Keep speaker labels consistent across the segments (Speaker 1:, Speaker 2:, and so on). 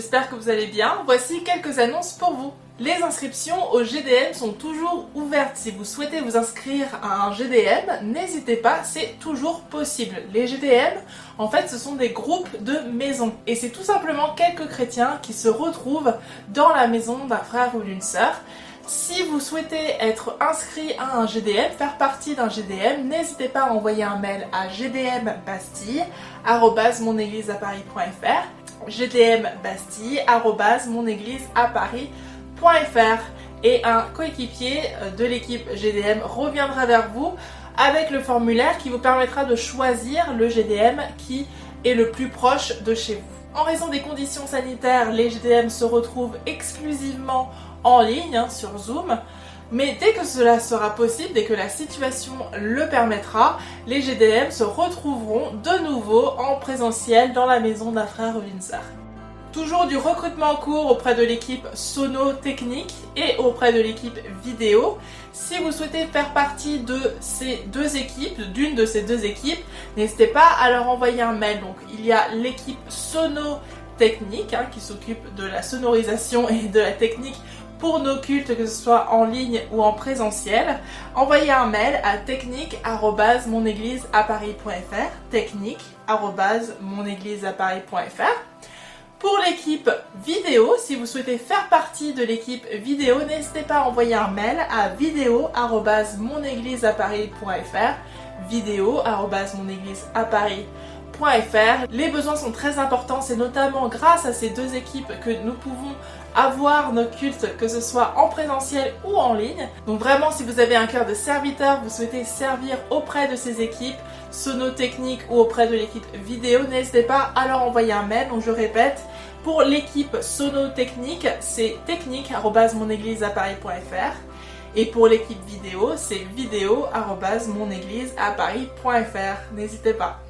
Speaker 1: j'espère que vous allez bien. Voici quelques annonces pour vous. Les inscriptions au GDM sont toujours ouvertes. Si vous souhaitez vous inscrire à un GDM, n'hésitez pas, c'est toujours possible. Les GDM, en fait, ce sont des groupes de maisons. Et c'est tout simplement quelques chrétiens qui se retrouvent dans la maison d'un frère ou d'une sœur. Si vous souhaitez être inscrit à un GDM, faire partie d'un GDM, n'hésitez pas à envoyer un mail à gdmbastille.monégliseaparis.fr gdmbastille.monégliseaparis.fr et un coéquipier de l'équipe GDM reviendra vers vous avec le formulaire qui vous permettra de choisir le GDM qui est le plus proche de chez vous. En raison des conditions sanitaires, les GDM se retrouvent exclusivement en ligne hein, sur Zoom. Mais dès que cela sera possible, dès que la situation le permettra, les GDM se retrouveront de nouveau en présentiel dans la maison d'un frère sœur. Toujours du recrutement en cours auprès de l'équipe Sono Technique et auprès de l'équipe Vidéo. Si vous souhaitez faire partie de ces deux équipes, d'une de ces deux équipes, n'hésitez pas à leur envoyer un mail. Donc il y a l'équipe Sono Technique hein, qui s'occupe de la sonorisation et de la technique pour nos cultes, que ce soit en ligne ou en présentiel, envoyez un mail à technique@monégliseaparis.fr, technique@monégliseaparis.fr. Pour l'équipe vidéo, si vous souhaitez faire partie de l'équipe vidéo, n'hésitez pas à envoyer un mail à vidéo@monégliseaparis.fr, vidéo@monégliseaparis.fr. Les besoins sont très importants, c'est notamment grâce à ces deux équipes que nous pouvons avoir nos cultes, que ce soit en présentiel ou en ligne. Donc vraiment, si vous avez un cœur de serviteur, vous souhaitez servir auprès de ces équipes, sonotechnique ou auprès de l'équipe vidéo, n'hésitez pas à leur envoyer un mail. Donc je répète, pour l'équipe sonotechnique, c'est technique.monégliseaparis.fr et pour l'équipe vidéo, c'est vidéo.monégliseaparis.fr. N'hésitez pas.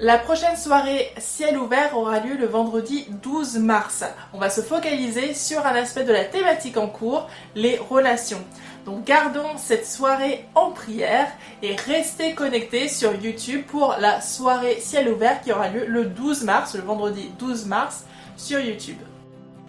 Speaker 1: La prochaine soirée ciel ouvert aura lieu le vendredi 12 mars. On va se focaliser sur un aspect de la thématique en cours, les relations. Donc gardons cette soirée en prière et restez connectés sur YouTube pour la soirée ciel ouvert qui aura lieu le 12 mars, le vendredi 12 mars sur YouTube.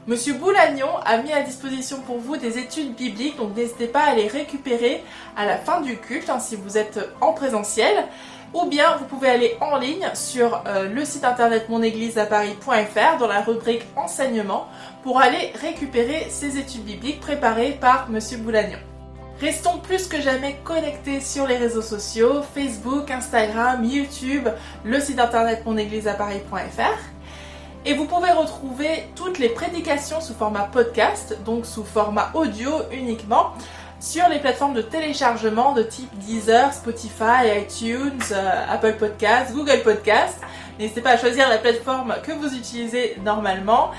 Speaker 1: Monsieur Boulagnon a mis à disposition pour vous des études bibliques, donc n'hésitez pas à les récupérer à la fin du culte hein, si vous êtes en présentiel ou bien vous pouvez aller en ligne sur euh, le site internet monégliseaparis.fr dans la rubrique enseignement pour aller récupérer ces études bibliques préparées par Monsieur Boulagnon. Restons plus que jamais connectés sur les réseaux sociaux, Facebook, Instagram, YouTube, le site internet monégliseaparis.fr. Et vous pouvez retrouver toutes les prédications sous format podcast, donc sous format audio uniquement, sur les plateformes de téléchargement de type Deezer, Spotify, iTunes, euh, Apple Podcasts, Google Podcasts. N'hésitez pas à choisir la plateforme que vous utilisez normalement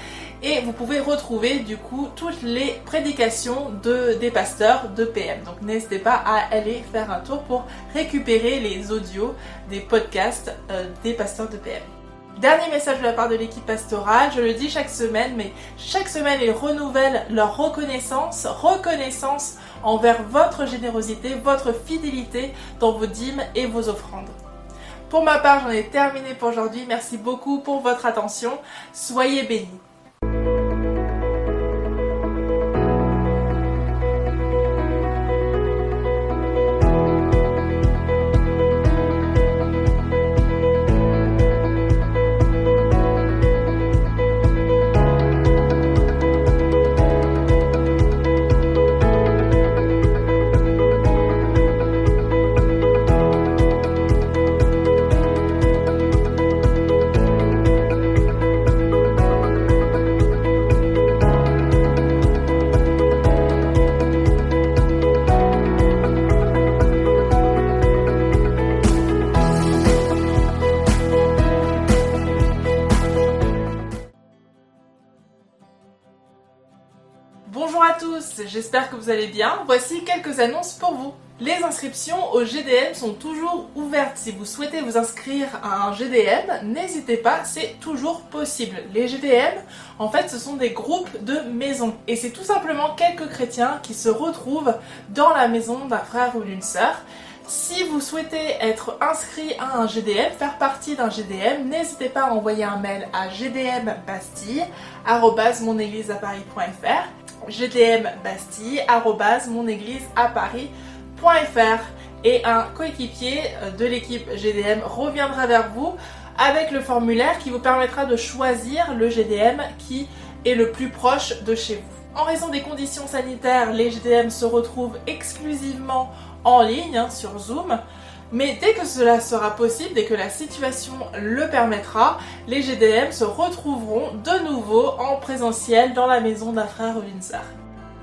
Speaker 1: et vous pouvez retrouver du coup toutes les prédications de, des pasteurs de PM. Donc n'hésitez pas à aller faire un tour pour récupérer les audios des podcasts euh, des pasteurs de PM. Dernier message de la part de l'équipe pastorale, je le dis chaque semaine, mais chaque semaine ils renouvellent leur reconnaissance, reconnaissance envers votre générosité, votre fidélité dans vos dîmes et vos offrandes. Pour ma part, j'en ai terminé pour aujourd'hui. Merci beaucoup pour votre attention. Soyez bénis. Allez bien. Voici quelques annonces pour vous. Les inscriptions au GDM sont toujours ouvertes. Si vous souhaitez vous inscrire à un GDM, n'hésitez pas, c'est toujours possible. Les GDM, en fait, ce sont des groupes de maisons. Et c'est tout simplement quelques chrétiens qui se retrouvent dans la maison d'un frère ou d'une sœur. Si vous souhaitez être inscrit à un GDM, faire partie d'un GDM, n'hésitez pas à envoyer un mail à gdmbastille.monégliseaparis.fr gdmbastille.monégliseaparis.fr et un coéquipier de l'équipe GDM reviendra vers vous avec le formulaire qui vous permettra de choisir le GDM qui est le plus proche de chez vous. En raison des conditions sanitaires, les GDM se retrouvent exclusivement en ligne hein, sur Zoom. Mais dès que cela sera possible, dès que la situation le permettra, les GDM se retrouveront de nouveau en présentiel dans la maison d'un frère Windsor.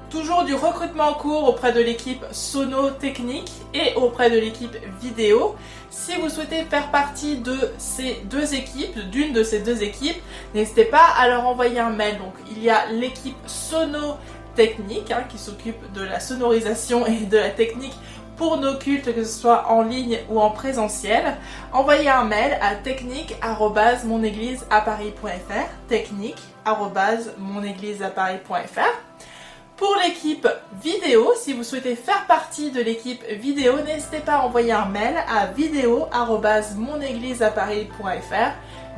Speaker 1: Toujours du recrutement en cours auprès de l'équipe Sono Technique et auprès de l'équipe Vidéo. Si vous souhaitez faire partie de ces deux équipes, d'une de ces deux équipes, n'hésitez pas à leur envoyer un mail. Donc il y a l'équipe Sono Technique hein, qui s'occupe de la sonorisation et de la technique pour nos cultes, que ce soit en ligne ou en présentiel, envoyez un mail à technique@monégliseaparis.fr, technique@monégliseaparis.fr. Pour l'équipe vidéo, si vous souhaitez faire partie de l'équipe vidéo, n'hésitez pas à envoyer un mail à vidéo@monégliseaparis.fr,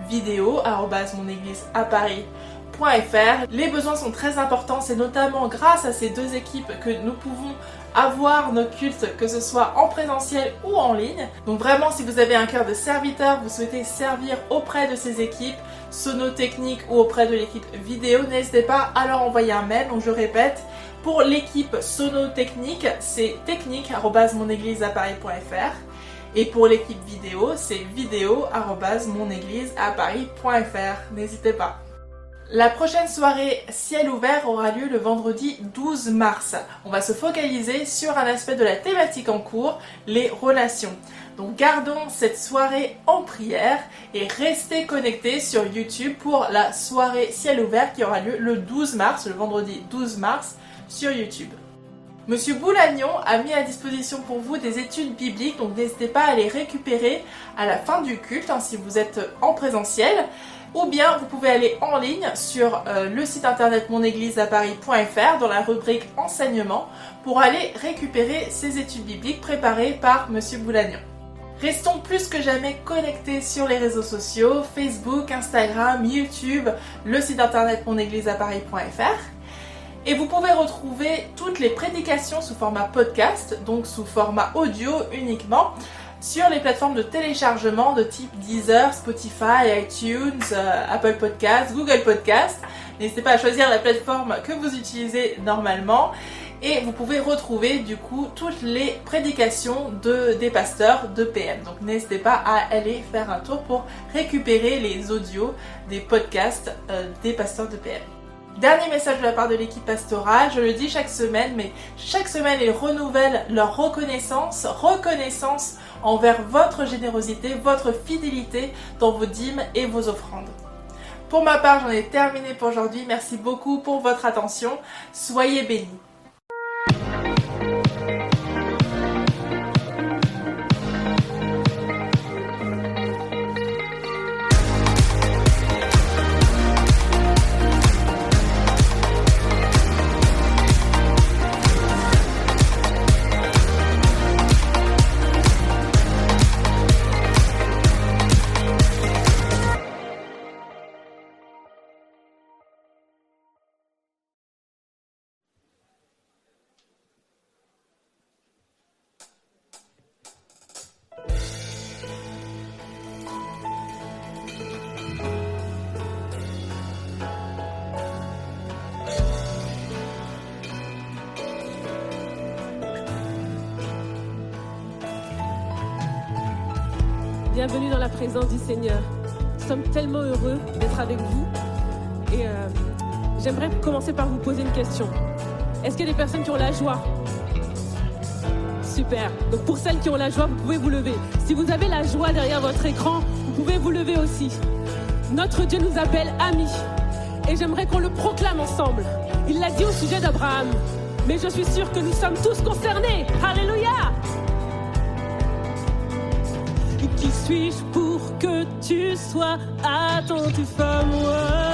Speaker 1: vidéo@monégliseaparis.fr. Les besoins sont très importants, c'est notamment grâce à ces deux équipes que nous pouvons avoir nos cultes, que ce soit en présentiel ou en ligne. Donc vraiment, si vous avez un cœur de serviteur, vous souhaitez servir auprès de ces équipes, sonotechnique ou auprès de l'équipe vidéo, n'hésitez pas à leur envoyer un mail. Donc je répète, pour l'équipe sonotechnique, c'est technique.monégliseaparis.fr et pour l'équipe vidéo, c'est vidéo.monégliseaparis.fr. N'hésitez pas. La prochaine soirée ciel ouvert aura lieu le vendredi 12 mars. On va se focaliser sur un aspect de la thématique en cours, les relations. Donc gardons cette soirée en prière et restez connectés sur YouTube pour la soirée ciel ouvert qui aura lieu le 12 mars, le vendredi 12 mars sur YouTube. Monsieur Boulagnon a mis à disposition pour vous des études bibliques, donc n'hésitez pas à les récupérer à la fin du culte hein, si vous êtes en présentiel ou bien vous pouvez aller en ligne sur euh, le site internet monégliseaparis.fr dans la rubrique enseignement pour aller récupérer ces études bibliques préparées par Monsieur Boulagnon. Restons plus que jamais connectés sur les réseaux sociaux, Facebook, Instagram, YouTube, le site internet monégliseaparis.fr. Et vous pouvez retrouver toutes les prédications sous format podcast, donc sous format audio uniquement, sur les plateformes de téléchargement de type Deezer, Spotify, iTunes, euh, Apple Podcasts, Google Podcasts. N'hésitez pas à choisir la plateforme que vous utilisez normalement et vous pouvez retrouver du coup toutes les prédications de, des pasteurs de PM. Donc n'hésitez pas à aller faire un tour pour récupérer les audios des podcasts euh, des pasteurs de PM. Dernier message de la part de l'équipe pastorale, je le dis chaque semaine, mais chaque semaine ils renouvellent leur reconnaissance, reconnaissance envers votre générosité, votre fidélité dans vos dîmes et vos offrandes. Pour ma part, j'en ai terminé pour aujourd'hui. Merci beaucoup pour votre attention. Soyez bénis.
Speaker 2: Seigneur. Nous sommes tellement heureux d'être avec vous. Et euh, j'aimerais commencer par vous poser une question. Est-ce qu'il y a des personnes qui ont la joie? Super. Donc pour celles qui ont la joie, vous pouvez vous lever. Si vous avez la joie derrière votre écran, vous pouvez vous lever aussi. Notre Dieu nous appelle amis. Et j'aimerais qu'on le proclame ensemble. Il l'a dit au sujet d'Abraham. Mais je suis sûre que nous sommes tous concernés. Alléluia qui suis-je pour que tu sois attentif à moi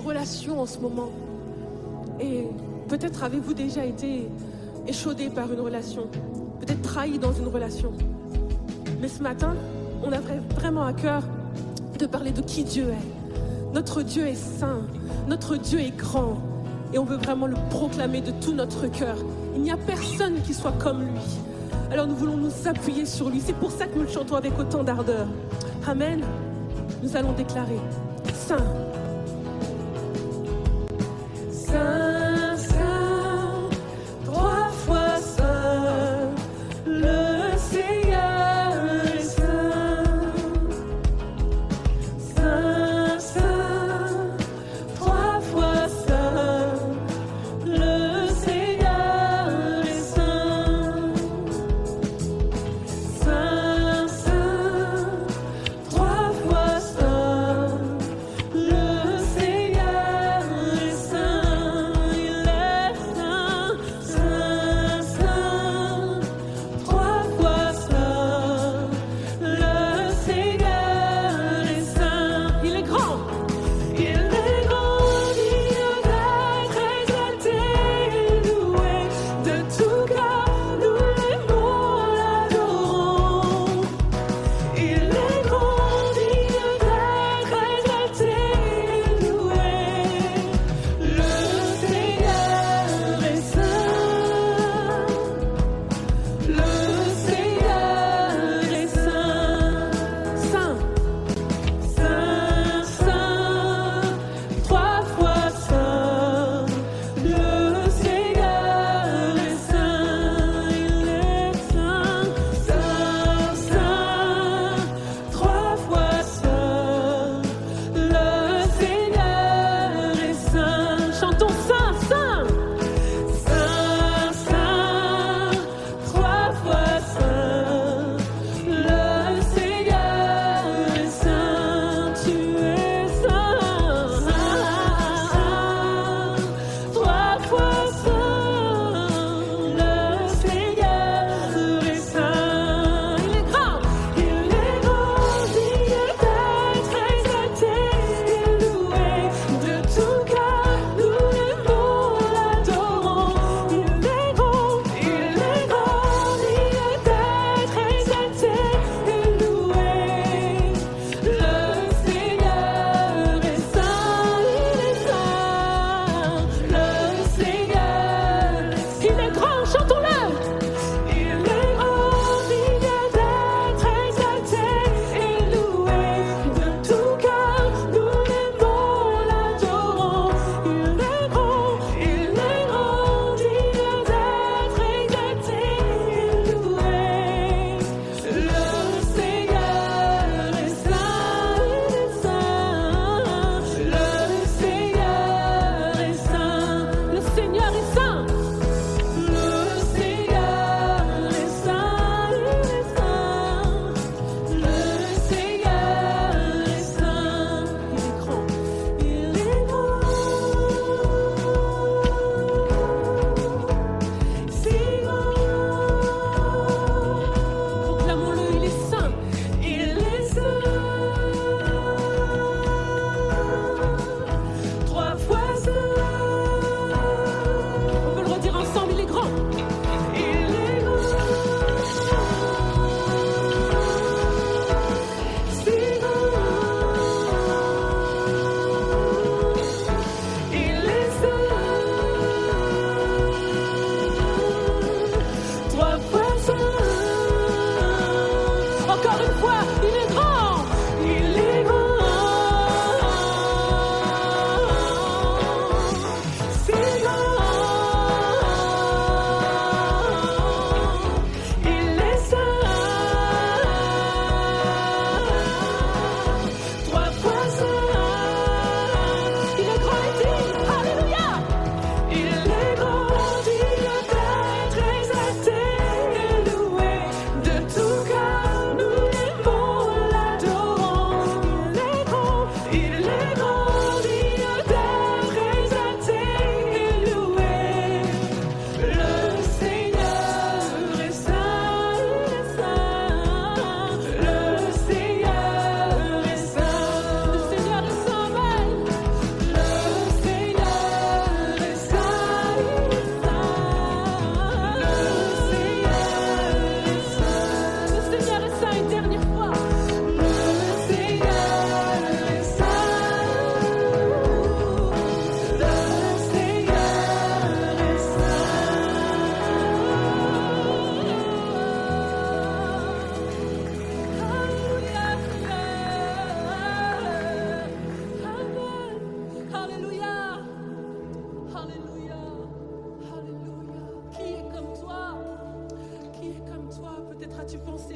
Speaker 2: relations en ce moment. Et peut-être avez-vous déjà été échaudé par une relation, peut-être trahi dans une relation. Mais ce matin, on a vra- vraiment à cœur de parler de qui Dieu est, Notre Dieu est saint, notre Dieu est grand, et on veut vraiment le proclamer de tout notre cœur. Il n'y a personne qui soit comme lui. Alors nous voulons nous appuyer sur lui. C'est pour ça que nous le chantons avec autant d'ardeur. Amen. Nous allons déclarer. Saint,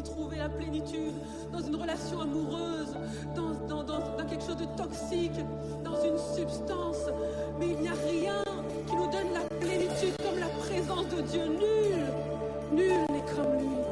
Speaker 2: trouver la plénitude dans une relation amoureuse, dans, quelque chose de toxique, dans une substance. Mais il n'y a rien qui nous donne la plénitude comme la présence de Dieu. Nul, nul n'est comme lui.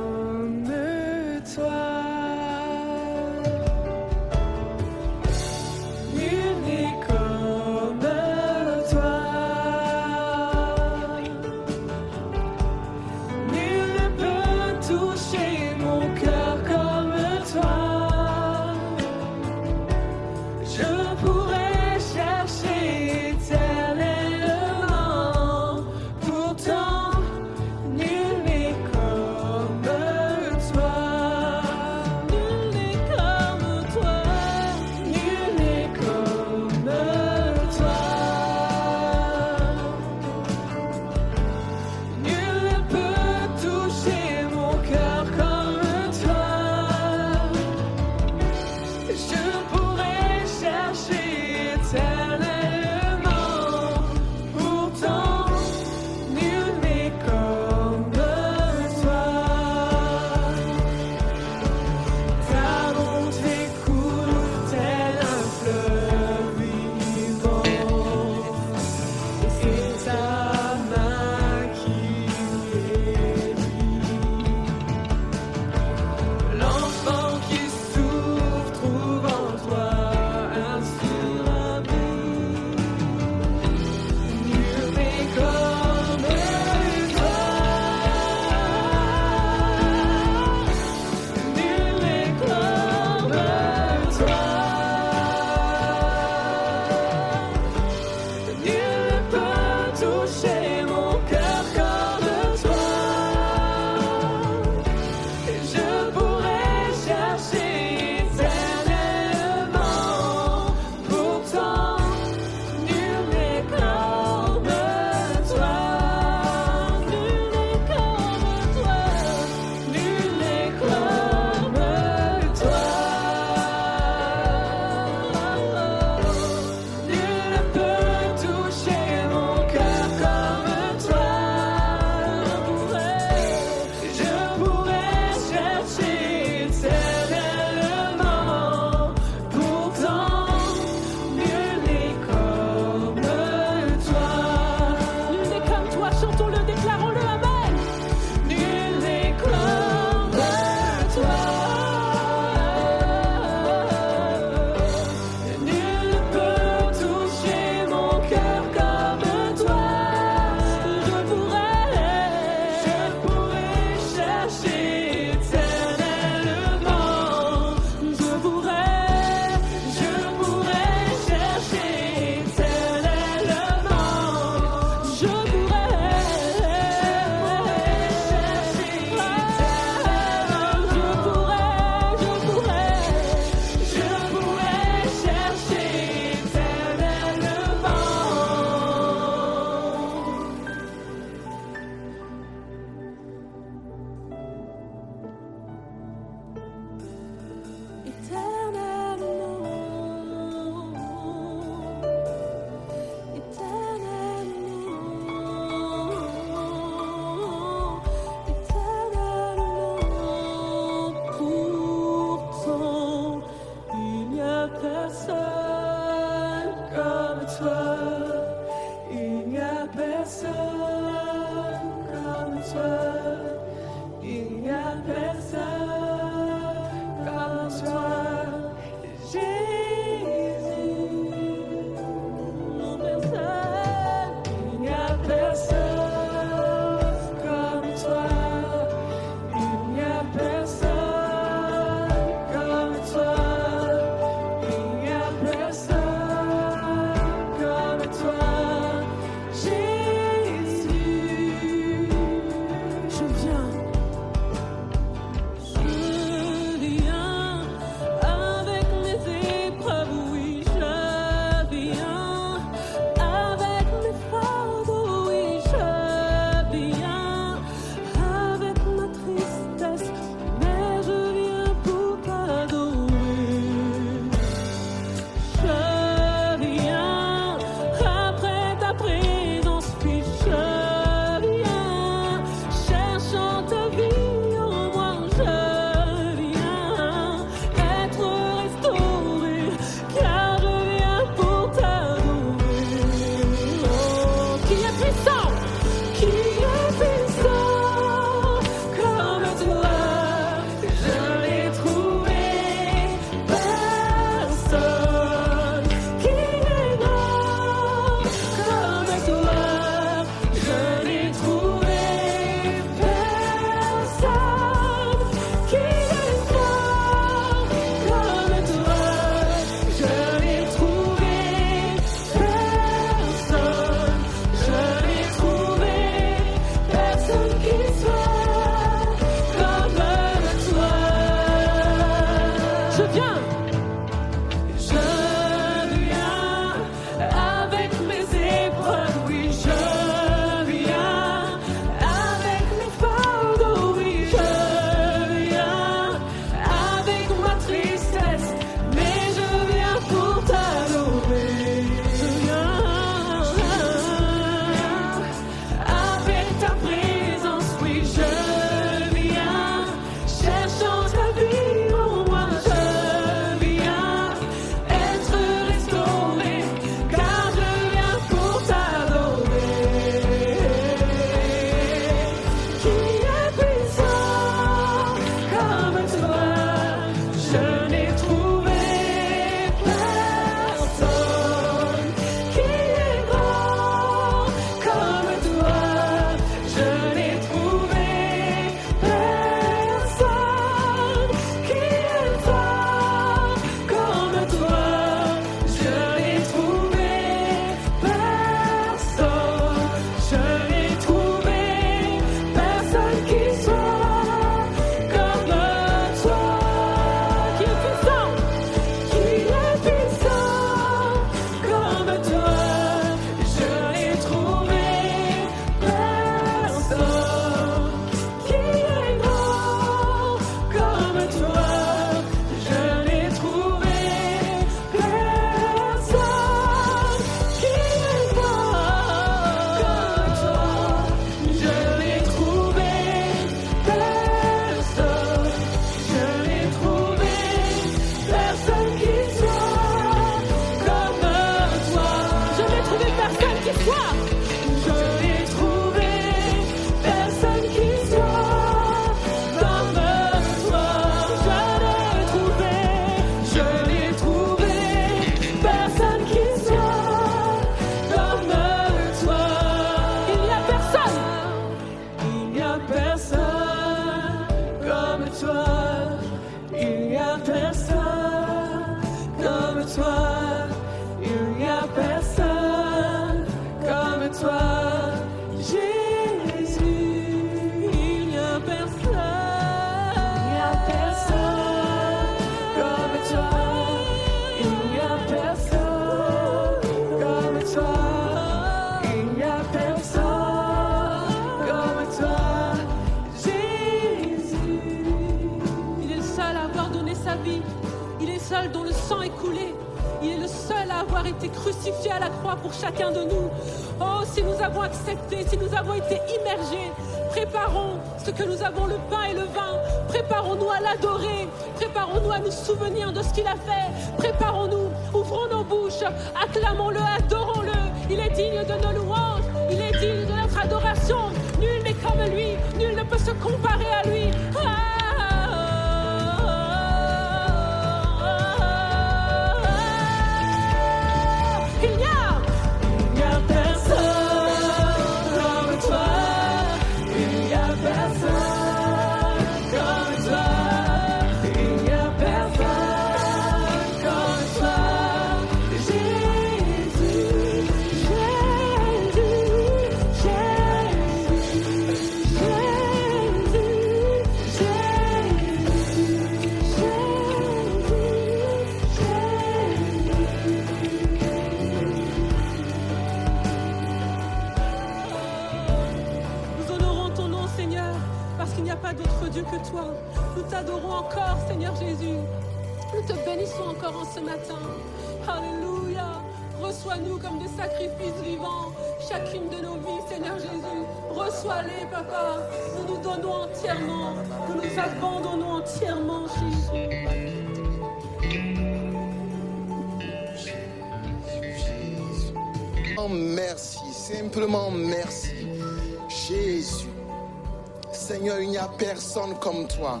Speaker 2: Comme
Speaker 3: toi.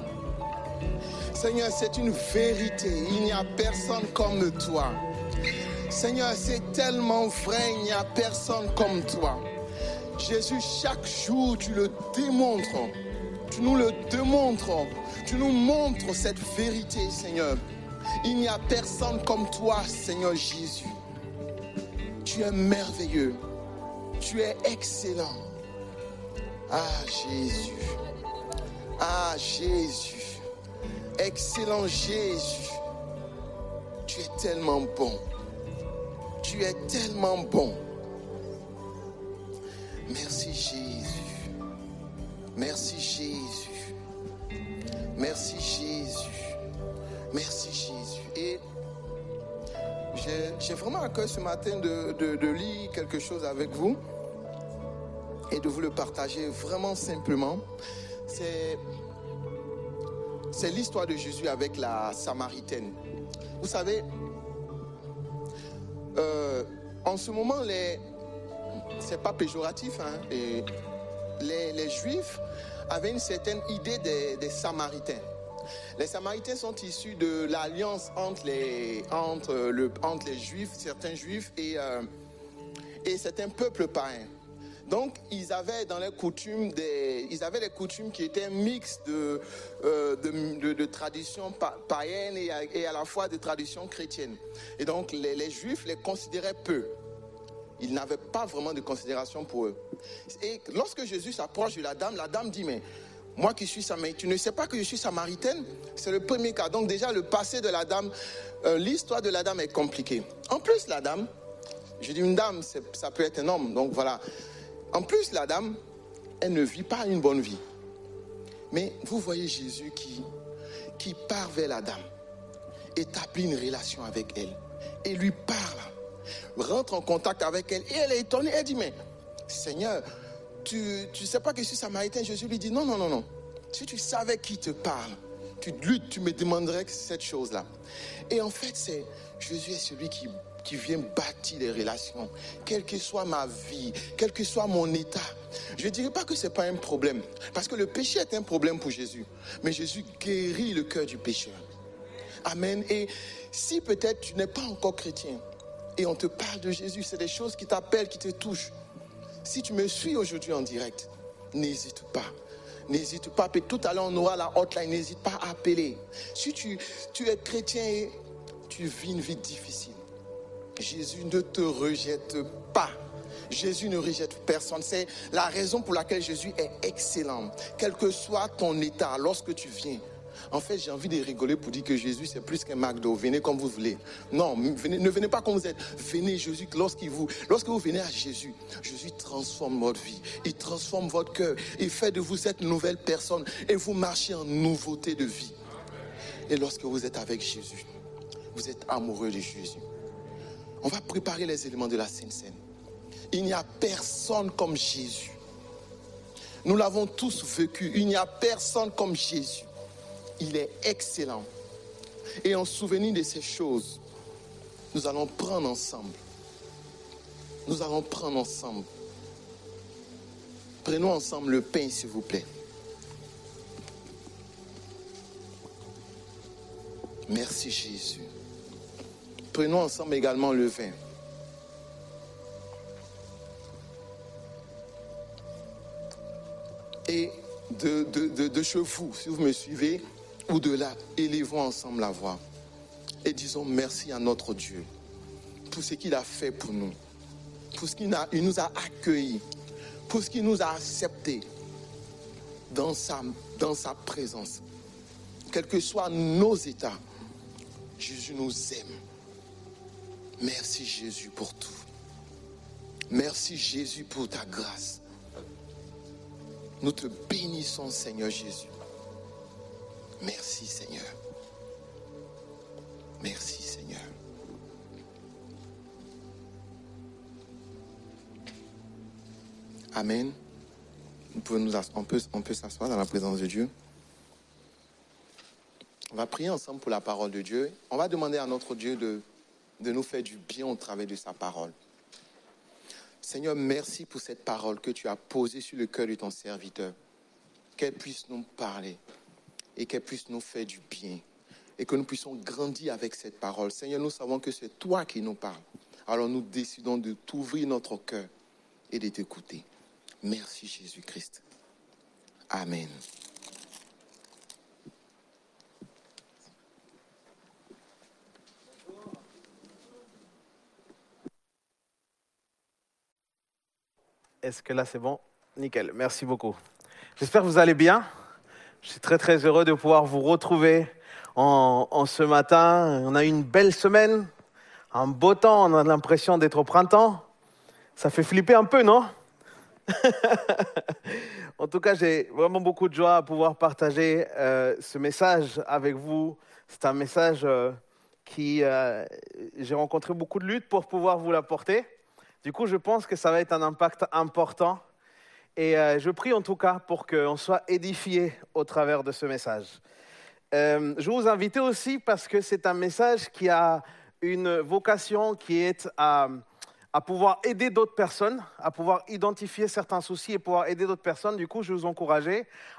Speaker 3: Seigneur, c'est une vérité. Il n'y a personne comme toi. Seigneur, c'est tellement vrai, il n'y a personne comme toi. Jésus, chaque jour, tu le démontres. Tu nous le démontres. Tu nous montres cette vérité, Seigneur. Il n'y a personne comme toi, Seigneur Jésus. Tu es merveilleux. Tu es excellent. Ah, Jésus. Ah, Jésus. Excellent Jésus, tu es tellement bon. Tu es tellement bon. Merci Jésus. Merci Jésus. Merci Jésus. Merci Jésus. Et j'ai vraiment à cœur ce matin de, de lire quelque chose avec vous et de vous le partager vraiment simplement. C'est l'histoire de Jésus avec la Samaritaine. Vous savez, euh, en ce moment, les, c'est pas péjoratif, hein, les, Juifs avaient une certaine idée des, Samaritains. Les Samaritains sont issus de l'alliance entre les Juifs, certains Juifs et, euh, et certains peuples païens. Donc, ils avaient dans les coutumes des, ils avaient des coutumes qui étaient mixtes de, euh, de, traditions païennes et à, la fois de traditions chrétiennes. Et donc, les, Juifs les considéraient peu. Ils n'avaient pas vraiment de considération pour eux. Et lorsque Jésus s'approche de la dame, la dame dit, mais moi qui suis samaritaine, tu ne sais pas que je suis samaritaine? C'est le premier cas. Donc déjà, le passé de la dame, euh, l'histoire de la dame est compliquée. En plus, la dame, je dis une dame, ça peut être un homme. Donc voilà, en plus, la dame, elle ne vit pas une bonne vie. Mais vous voyez Jésus qui, qui part vers la dame, établit une relation avec elle et lui parle, rentre en contact avec elle et elle est étonnée. Elle dit, mais Seigneur, tu ne sais pas que je suis samaritain? Jésus lui dit, non, non, non, non. Si tu savais qui te parle, tu luttes, tu me demanderais cette chose-là. Et en fait, c'est Jésus est celui qui qui vient bâtir les relations, quelle que soit ma vie, quel que soit mon état. Je ne dirais pas que ce n'est pas un problème, parce que le péché est un problème pour Jésus, mais Jésus guérit le cœur du pécheur. Amen. Et si peut-être tu n'es pas encore chrétien et on te parle de Jésus, c'est des choses qui t'appellent, qui te touchent. Si tu me suis aujourd'hui en direct, n'hésite pas. n'hésite pas. Tout à l'heure, on aura la hotline, n'hésite pas à appeler. Si tu, tu es chrétien et tu vis une vie difficile, Jésus ne te rejette pas. Jésus ne rejette personne. C'est la raison pour laquelle Jésus est excellent. Quel que soit ton état, lorsque tu viens, en fait, j'ai envie de rigoler pour dire que Jésus, c'est plus qu'un McDo. Venez comme vous voulez. Non, ne venez pas comme vous êtes. Venez Jésus, lorsqu'il vous, lorsque vous venez à Jésus, Jésus transforme votre vie. Il transforme votre cœur. Il fait de vous cette nouvelle personne. Et vous marchez en nouveauté de vie. Et lorsque vous êtes avec Jésus, vous êtes amoureux de Jésus. On va préparer les éléments de la Sainte Seine. Il n'y a personne comme Jésus. Nous l'avons tous vécu. Il n'y a personne comme Jésus. Il est excellent. Et en souvenir de ces choses, nous allons prendre ensemble. Nous allons prendre ensemble. Prenons ensemble le pain, s'il vous plaît. Merci Jésus. Prenons ensemble également le vin. Et de, de, de, chez vous, si vous me suivez, ou de là, élevons ensemble la voix et disons merci à notre Dieu pour ce qu'il a fait pour nous, pour ce qu'il nous a accueillis, pour ce qu'il nous a acceptés dans sa, dans sa présence. Quels que soient nos états, Jésus nous aime. Merci Jésus pour tout. Merci Jésus pour ta grâce. Nous te bénissons Seigneur Jésus. Merci Seigneur. Merci Seigneur. Amen. on peut, s'asseoir dans la présence de Dieu. On va prier ensemble pour la parole de Dieu. On va demander à notre Dieu de de nous faire du bien au travers de sa parole. Seigneur, merci pour cette parole que tu as posée sur le cœur de ton serviteur. Qu'elle puisse nous parler et qu'elle puisse nous faire du bien et que nous puissions grandir avec cette parole. Seigneur, nous savons que c'est toi qui nous parles. Alors nous décidons de t'ouvrir notre cœur et de t'écouter. Merci Jésus-Christ. Amen.
Speaker 4: Est-ce que là c'est bon? Nickel, merci beaucoup. J'espère que vous allez bien. Je suis très très heureux de pouvoir vous retrouver en, ce matin. On a eu une belle semaine, un beau temps, on a l'impression d'être au printemps. Ça fait flipper un peu, non? En tout cas, j'ai vraiment beaucoup de joie à pouvoir partager euh, ce message avec vous. C'est un message euh, qui... Euh, j'ai rencontré beaucoup de luttes pour pouvoir vous l'apporter. Du coup, je pense que ça va être un impact important. Et euh, je prie en tout cas pour qu'on soit édifié au travers de ce message. Euh, je vous invite aussi parce que c'est un message qui a une vocation qui est à, à pouvoir aider d'autres personnes, à pouvoir identifier certains soucis et pouvoir aider d'autres personnes. Du coup, je vous encourage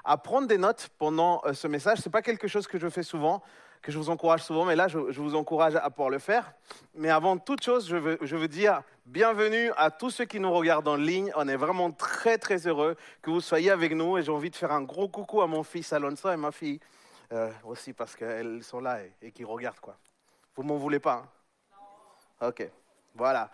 Speaker 4: à prendre des notes pendant euh, ce message. Ce n'est pas quelque chose que je fais souvent que je vous encourage souvent, mais là, je, vous encourage à pouvoir le faire. Mais avant toute chose, je veux, dire bienvenue à tous ceux qui nous regardent en ligne. On est vraiment très, très heureux que vous soyez avec nous. Et j'ai envie de faire un gros coucou à mon fils Alonso et ma fille euh, aussi, parce qu'elles sont là et, et qui regardent. Quoi. Vous m'en voulez pas hein? Ok, voilà.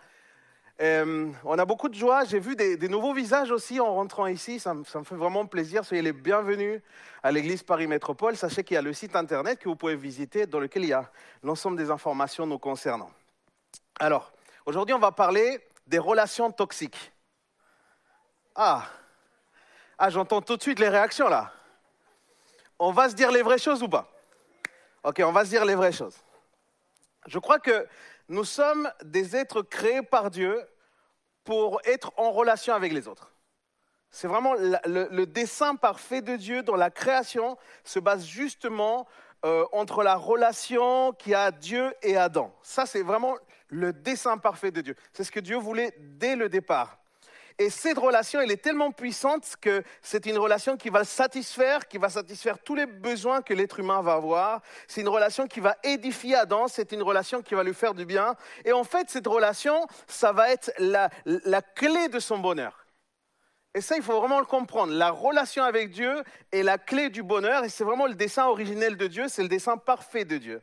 Speaker 4: Euh, on a beaucoup de joie. J'ai vu des, nouveaux visages aussi en rentrant ici. Ça, me fait vraiment plaisir. Soyez les bienvenus à l'église Paris Métropole. Sachez qu'il y a le site internet que vous pouvez visiter dans lequel il y a l'ensemble des informations nous concernant. Alors, aujourd'hui, on va parler des relations toxiques. Ah, ah j'entends tout de suite les réactions là. On va se dire les vraies choses ou pas? Ok, on va se dire les vraies choses. Je crois que nous sommes des êtres créés par Dieu pour être en relation avec les autres. C'est vraiment le, dessin parfait de Dieu dans la création se base justement euh, entre la relation qu'il a Dieu et Adam. Ça, c'est vraiment le dessin parfait de Dieu. C'est ce que Dieu voulait dès le départ. Et cette relation, elle est tellement puissante que c'est une relation qui va satisfaire, qui va satisfaire tous les besoins que l'être humain va avoir. C'est une relation qui va édifier Adam, c'est une relation qui va lui faire du bien. Et en fait, cette relation, ça va être la, clé de son bonheur. Et ça, il faut vraiment le comprendre. La relation avec Dieu est la clé du bonheur et c'est vraiment le dessin originel de Dieu, c'est le dessin parfait de Dieu.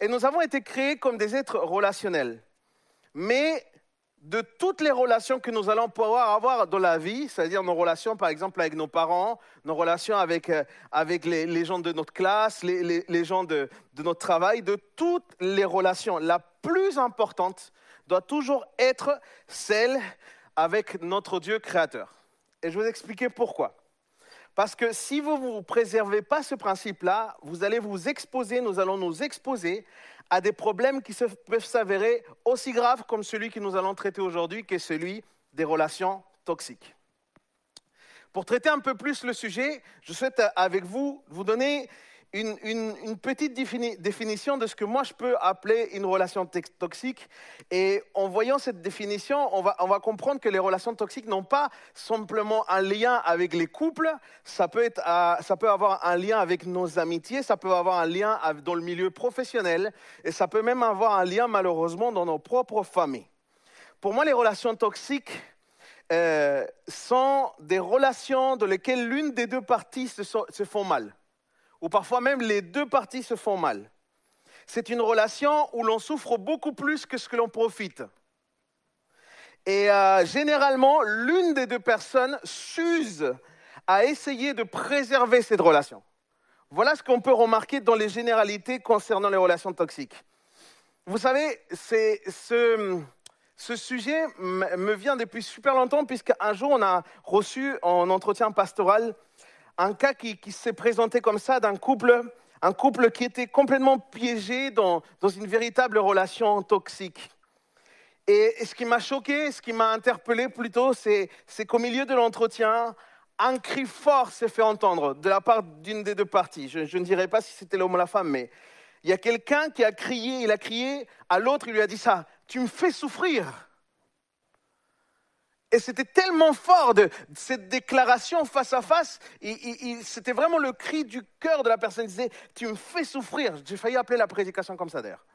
Speaker 4: Et nous avons été créés comme des êtres relationnels. Mais de toutes les relations que nous allons pouvoir avoir dans la vie, c'est-à-dire nos relations par exemple avec nos parents, nos relations avec, euh, avec les, gens de notre classe, les, les gens de, de notre travail, de toutes les relations, la plus importante doit toujours être celle avec notre Dieu créateur. Et je vais vous expliquer pourquoi. Parce que si vous ne préservez pas ce principe-là, vous allez vous exposer, nous allons nous exposer à des problèmes qui peuvent s'avérer aussi graves comme celui que nous allons traiter aujourd'hui, qui est celui des relations toxiques. Pour traiter un peu plus le sujet, je souhaite avec vous vous donner une, petite définition de ce que moi je peux appeler une relation toxique. Et en voyant cette définition, on va, comprendre que les relations toxiques n'ont pas simplement un lien avec les couples, ça peut, être, ça peut avoir un lien avec nos amitiés, ça peut avoir un lien dans le milieu professionnel, et ça peut même avoir un lien malheureusement dans nos propres familles. Pour moi, les relations toxiques, euh, sont des relations dans lesquelles l'une des deux parties se, se font mal ou parfois même les deux parties se font mal. C'est une relation où l'on souffre beaucoup plus que ce que l'on profite. Et euh, généralement, l'une des deux personnes s'use à essayer de préserver cette relation. Voilà ce qu'on peut remarquer dans les généralités concernant les relations toxiques. Vous savez, ce, ce sujet me vient depuis super longtemps, puisqu'un jour, on a reçu en entretien pastoral un cas qui, s'est présenté comme ça d'un couple, un couple qui était complètement piégé dans, une véritable relation toxique. Et, ce qui m'a choqué, ce qui m'a interpellé plutôt, c'est qu'au milieu de l'entretien, un cri fort s'est fait entendre de la part d'une des deux parties. Je, je ne dirais pas si c'était l'homme ou la femme, mais il y a quelqu'un qui a crié, il a crié à l'autre, il lui a dit ça, tu me fais souffrir. Et c'était tellement fort de, cette déclaration face à face. C'était vraiment le cri du cœur de la personne. Il disait, tu me fais souffrir. J'ai failli appeler la prédication comme ça d'ailleurs.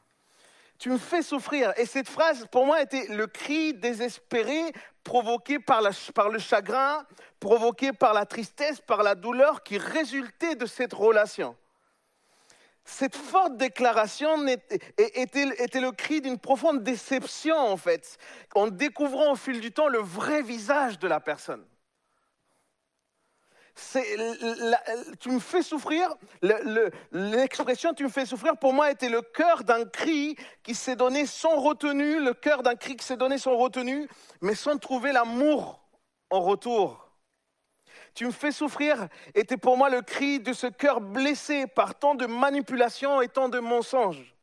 Speaker 4: Tu me fais souffrir. Et cette phrase, pour moi, était le cri désespéré, provoqué par, par le chagrin, provoqué par la tristesse, par la douleur qui résultait de cette relation cette forte déclaration était, le cri d'une profonde déception, en fait, en découvrant au fil du temps le vrai visage de la personne. tu me fais souffrir, l'expression tu me fais souffrir pour moi était le cœur d'un cri qui s'est donné sans retenue, le cœur d'un cri qui s'est donné sans retenue, mais sans trouver l'amour en retour tu me fais souffrir, était pour moi le cri de ce cœur blessé par tant de manipulations et tant de mensonges.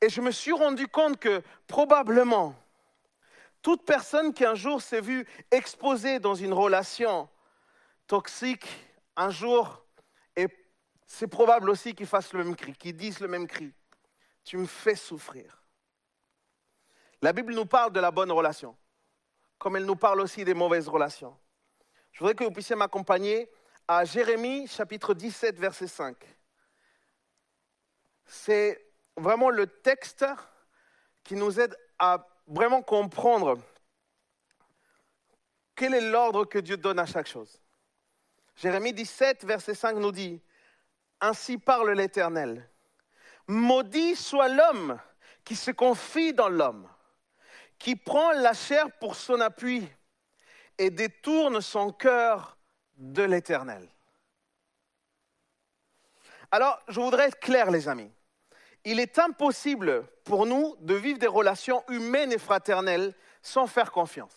Speaker 4: Et je me suis rendu compte que probablement, toute personne qui un jour s'est vue exposée dans une relation toxique, un jour, et c'est probable aussi qu'il fasse le même cri, qu'il dise le même cri. Tu me fais souffrir. La Bible nous parle de la bonne relation, comme elle nous parle aussi des mauvaises relations. Je voudrais que vous puissiez m'accompagner à Jérémie chapitre 17, verset 5. C'est vraiment le texte qui nous aide à vraiment comprendre quel est l'ordre que Dieu donne à chaque chose. Jérémie 17, verset 5 nous dit, Ainsi parle l'Éternel, maudit soit l'homme qui se confie dans l'homme, qui prend la chair pour son appui et détourne son cœur de l'éternel. Alors, je voudrais être clair, les amis. Il est impossible pour nous de vivre des relations humaines et fraternelles sans faire confiance.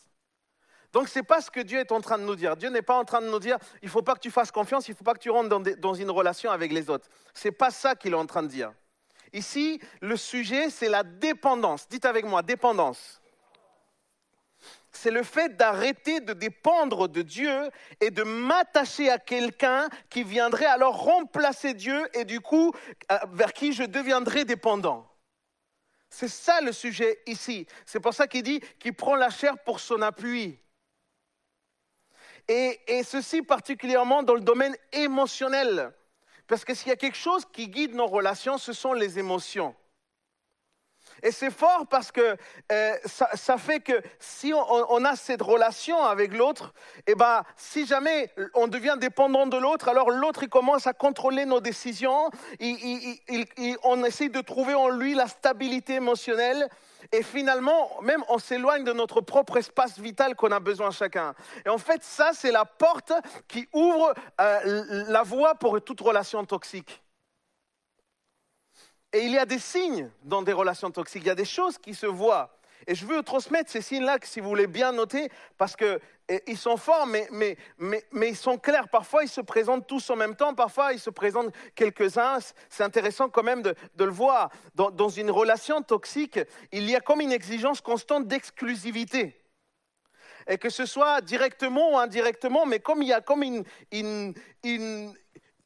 Speaker 4: Donc, ce n'est pas ce que Dieu est en train de nous dire. Dieu n'est pas en train de nous dire il ne faut pas que tu fasses confiance, il ne faut pas que tu rentres dans, une relation avec les autres. Ce n'est pas ça qu'il est en train de dire. Ici, le sujet, c'est la dépendance. Dites avec moi, dépendance c'est le fait d'arrêter de dépendre de Dieu et de m'attacher à quelqu'un qui viendrait alors remplacer Dieu et du coup euh, vers qui je deviendrai dépendant. C'est ça le sujet ici. C'est pour ça qu'il dit qu'il prend la chair pour son appui. Et, et, ceci particulièrement dans le domaine émotionnel. Parce que s'il y a quelque chose qui guide nos relations, ce sont les émotions. Et c'est fort parce que euh, ça, fait que si on, a cette relation avec l'autre, et eh ben, si jamais on devient dépendant de l'autre, alors l'autre commence à contrôler nos décisions, il, on essaie de trouver en lui la stabilité émotionnelle. Et finalement, même on s'éloigne de notre propre espace vital qu'on a besoin chacun. Et en fait, ça, c'est la porte qui ouvre euh, la voie pour toute relation toxique. Et il y a des signes dans des relations toxiques, il y a des choses qui se voient. Et je veux transmettre ces signes-là, si vous voulez bien noter, parce qu'ils sont forts, mais, mais, mais, ils sont clairs. Parfois, ils se présentent tous en même temps, parfois, ils se présentent quelques-uns. C'est intéressant quand même de, de le voir. Dans, dans, une relation toxique, il y a comme une exigence constante d'exclusivité. Et que ce soit directement ou indirectement, mais comme il y a comme une, une, une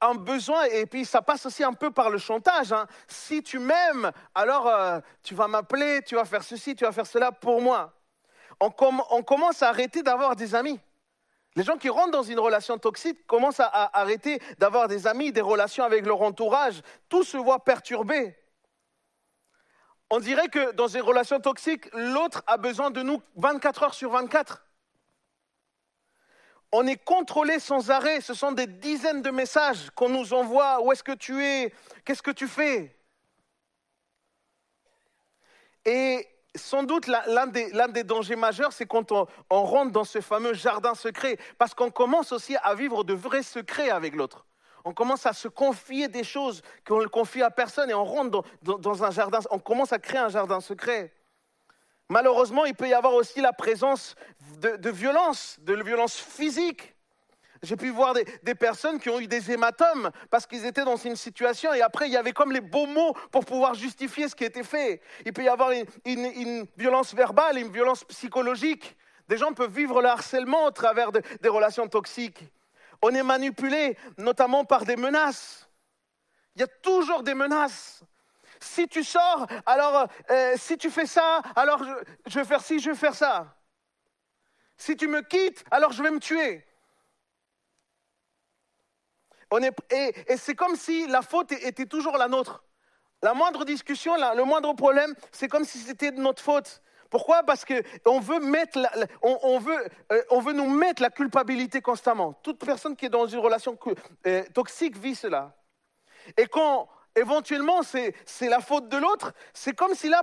Speaker 4: un besoin, et puis ça passe aussi un peu par le chantage. Hein. Si tu m'aimes, alors euh, tu vas m'appeler, tu vas faire ceci, tu vas faire cela pour moi. On, commence à arrêter d'avoir des amis. Les gens qui rentrent dans une relation toxique commencent à, à arrêter d'avoir des amis, des relations avec leur entourage. Tout se voit perturbé. On dirait que dans une relation toxique, l'autre a besoin de nous 24 heures sur 24. On est contrôlé sans arrêt. Ce sont des dizaines de messages qu'on nous envoie. Où est-ce que tu es? Qu'est-ce que tu fais? Et sans doute, l'un des, dangers majeurs, c'est quand on, rentre dans ce fameux jardin secret, parce qu'on commence aussi à vivre de vrais secrets avec l'autre. On commence à se confier des choses qu'on ne confie à personne et on rentre dans un jardin, on commence à créer un jardin secret. Malheureusement, il peut y avoir aussi la présence de, violence, de violence physique. J'ai pu voir des, personnes qui ont eu des hématomes parce qu'ils étaient dans une situation et après il y avait comme les beaux mots pour pouvoir justifier ce qui était fait. Il peut y avoir une, violence verbale, une violence psychologique. Des gens peuvent vivre le harcèlement au travers des relations toxiques. On est manipulé notamment par des menaces. Il y a toujours des menaces. Si tu sors, alors euh, si tu fais ça, alors je, vais faire ci, je vais faire ça. Si tu me quittes, alors je vais me tuer. On est, et, c'est comme si la faute était toujours la nôtre. La moindre discussion, le moindre problème, c'est comme si c'était de notre faute. Pourquoi? Parce qu'on veut, on, veut, euh, veut nous mettre la culpabilité constamment. Toute personne qui est dans une relation euh, toxique vit cela. Et quand éventuellement c'est la faute de l'autre, c'est comme si là,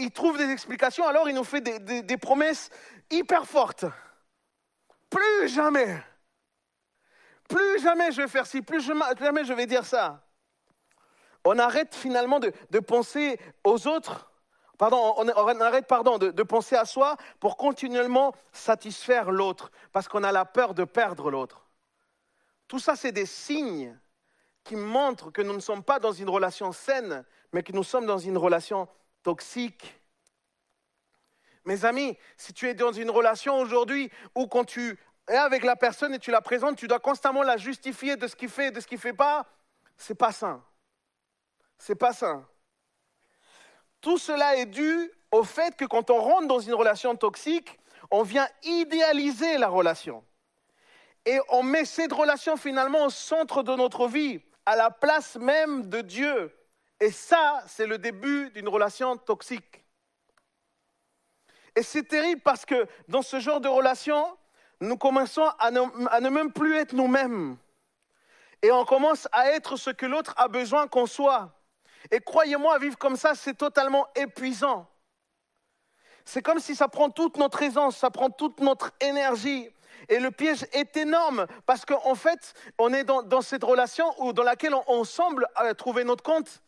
Speaker 4: il trouve des explications, alors il nous fait des, promesses hyper fortes. Plus jamais, plus jamais je vais faire ci, plus jamais je vais dire ça. On arrête finalement de, penser aux autres, pardon, on, arrête pardon, de, de penser à soi pour continuellement satisfaire l'autre, parce qu'on a la peur de perdre l'autre. Tout ça, c'est des signes qui montre que nous ne sommes pas dans une relation saine, mais que nous sommes dans une relation toxique. Mes amis, si tu es dans une relation aujourd'hui où quand tu es avec la personne et tu la présentes, tu dois constamment la justifier de ce qu'il fait et de ce qu'il ne fait pas, c'est pas sain. C'est pas sain. Tout cela est dû au fait que quand on rentre dans une relation toxique, on vient idéaliser la relation. Et on met cette relation finalement au centre de notre vie à la place même de Dieu. Et ça, c'est le début d'une relation toxique. Et c'est terrible parce que dans ce genre de relation, nous commençons à ne, même plus être nous-mêmes. Et on commence à être ce que l'autre a besoin qu'on soit. Et croyez-moi, vivre comme ça, c'est totalement épuisant. C'est comme si ça prend toute notre aisance, ça prend toute notre énergie. Et le piège est énorme parce qu'en fait, on est dans, cette relation où, dans laquelle on, semble euh, trouver notre compte.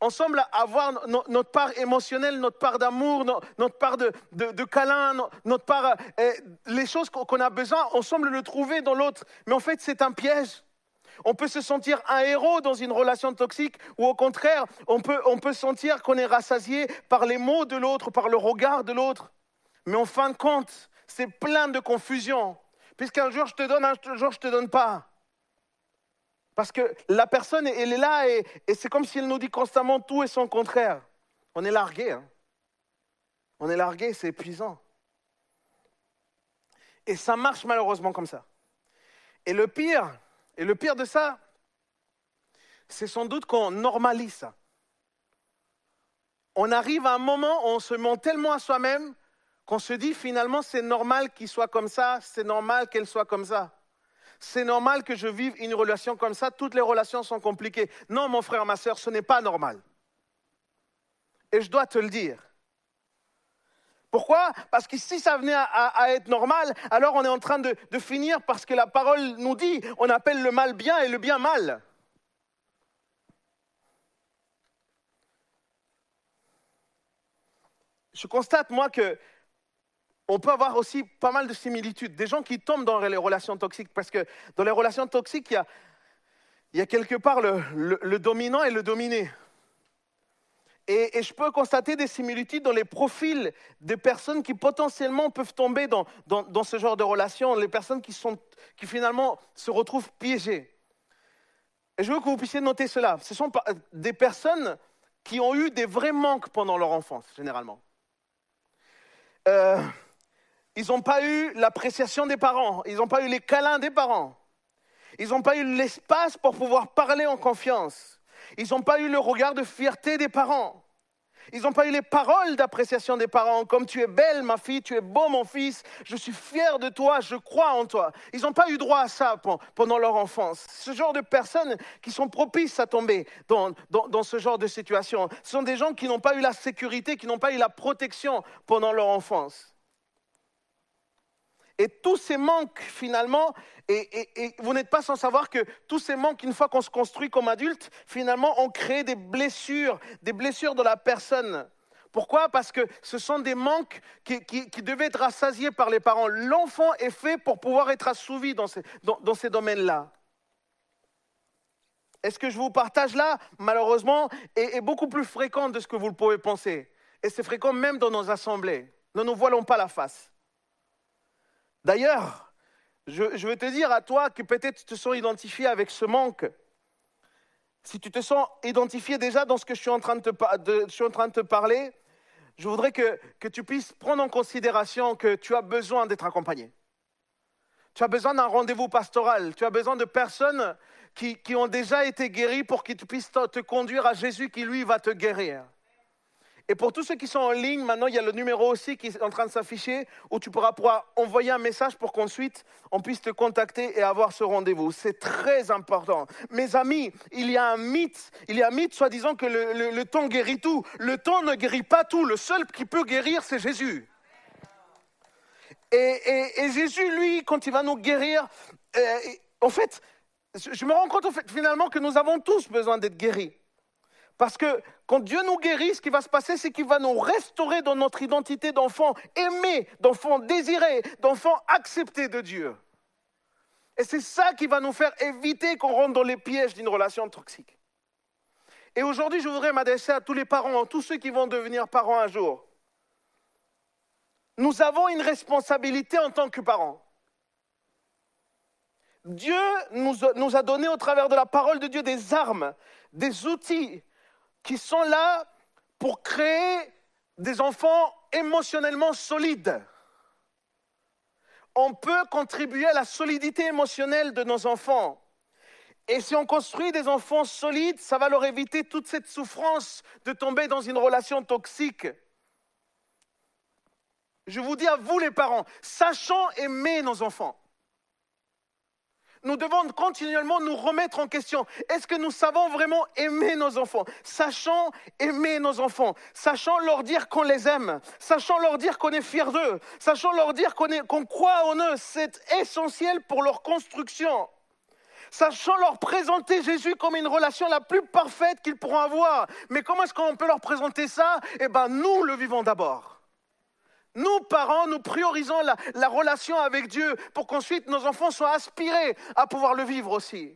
Speaker 4: On semble avoir notre part émotionnelle, notre part d'amour, notre part de, câlin, notre part, euh, les choses qu'on a besoin, on semble le trouver dans l'autre. Mais en fait, c'est un piège. On peut se sentir un héros dans une relation toxique ou au contraire, on peut, on peut sentir qu'on est rassasié par les mots de l'autre, par le regard de l'autre. Mais en fin de compte, c'est plein de confusion. Puisqu'un jour je te donne, un jour je te donne pas. Parce que la personne, elle est là et, c'est comme si elle nous dit constamment tout et son contraire. On est largué. Hein. On est largué, c'est épuisant. Et ça marche malheureusement comme ça. Et le pire, et le pire de ça, c'est sans doute qu'on normalise ça. on arrive à un moment où on se ment tellement à soi-même qu'on se dit finalement c'est normal qu'il soit comme ça, c'est normal qu'elle soit comme ça. C'est normal que je vive une relation comme ça, toutes les relations sont compliquées. Non, mon frère, ma soeur, ce n'est pas normal. Et je dois te le dire. Pourquoi? Parce que si ça venait à, être normal, alors on est en train de, finir parce que la parole nous dit, on appelle le mal bien et le bien mal. Je constate, moi, que on peut avoir aussi pas mal de similitudes. Des gens qui tombent dans les relations toxiques, parce que dans les relations toxiques, il y a, quelque part le, dominant et le dominé. Et, je peux constater des similitudes dans les profils des personnes qui potentiellement peuvent tomber dans, ce genre de relations, les personnes qui, qui finalement se retrouvent piégées. Et je veux que vous puissiez noter cela. Ce sont des personnes qui ont eu des vrais manques pendant leur enfance, généralement. Euh, ils n'ont pas eu l'appréciation des parents, ils n'ont pas eu les câlins des parents, ils n'ont pas eu l'espace pour pouvoir parler en confiance, ils n'ont pas eu le regard de fierté des parents, ils n'ont pas eu les paroles d'appréciation des parents, comme tu es belle ma fille, tu es beau mon fils, je suis fier de toi, je crois en toi. Ils n'ont pas eu droit à ça pendant leur enfance. Ce genre de personnes qui sont propices à tomber dans, dans ce genre de situation, ce sont des gens qui n'ont pas eu la sécurité, qui n'ont pas eu la protection pendant leur enfance. Et tous ces manques, finalement, et, vous n'êtes pas sans savoir que tous ces manques, une fois qu'on se construit comme adulte, finalement, ont créé des blessures, des blessures de la personne. Pourquoi? Parce que ce sont des manques qui, devaient être rassasiés par les parents. L'enfant est fait pour pouvoir être assouvi dans ces, domaines-là. Et ce que je vous partage là, malheureusement, est, est, beaucoup plus fréquent de ce que vous le pouvez penser. Et c'est fréquent même dans nos assemblées. Ne nous voilons pas la face. D'ailleurs, je, veux te dire à toi que peut-être tu te sens identifié avec ce manque. Si tu te sens identifié déjà dans ce que je suis en train de te, parler, je voudrais que, tu puisses prendre en considération que tu as besoin d'être accompagné. Tu as besoin d'un rendez-vous pastoral. Tu as besoin de personnes qui, qui, ont déjà été guéries pour qu'ils puissent te conduire à Jésus qui, lui, va te guérir. Et pour tous ceux qui sont en ligne, maintenant, il y a le numéro aussi qui est en train de s'afficher où tu pourras pouvoir envoyer un message pour qu'ensuite on puisse te contacter et avoir ce rendez-vous. C'est très important. Mes amis, il y a un mythe, il y a un mythe soi-disant que le, temps guérit tout. Le temps ne guérit pas tout. Le seul qui peut guérir, c'est Jésus. Et, Jésus, lui, quand il va nous guérir, euh, en fait, je me rends compte finalement que nous avons tous besoin d'être guéris. Parce que quand Dieu nous guérit, ce qui va se passer, c'est qu'il va nous restaurer dans notre identité d'enfant aimé, d'enfant désiré, d'enfant accepté de Dieu. Et c'est ça qui va nous faire éviter qu'on rentre dans les pièges d'une relation toxique. Et aujourd'hui, je voudrais m'adresser à tous les parents, à tous ceux qui vont devenir parents un jour. Nous avons une responsabilité en tant que parents. Dieu nous a donné au travers de la parole de Dieu des armes, des outils qui sont là pour créer des enfants émotionnellement solides. On peut contribuer à la solidité émotionnelle de nos enfants. Et si on construit des enfants solides, ça va leur éviter toute cette souffrance de tomber dans une relation toxique. Je vous dis à vous les parents, sachons aimer nos enfants nous devons continuellement nous remettre en question. Est-ce que nous savons vraiment aimer nos enfants? Sachant aimer nos enfants, sachant leur dire qu'on les aime, sachant leur dire qu'on est fier d'eux, sachant leur dire qu'on croit en eux, c'est essentiel pour leur construction. Sachant leur présenter Jésus comme une relation la plus parfaite qu'ils pourront avoir. Mais comment est-ce qu'on peut leur présenter ça? Eh bien, nous le vivons d'abord. Nous, parents, nous priorisons la, relation avec Dieu pour qu'ensuite nos enfants soient aspirés à pouvoir le vivre aussi.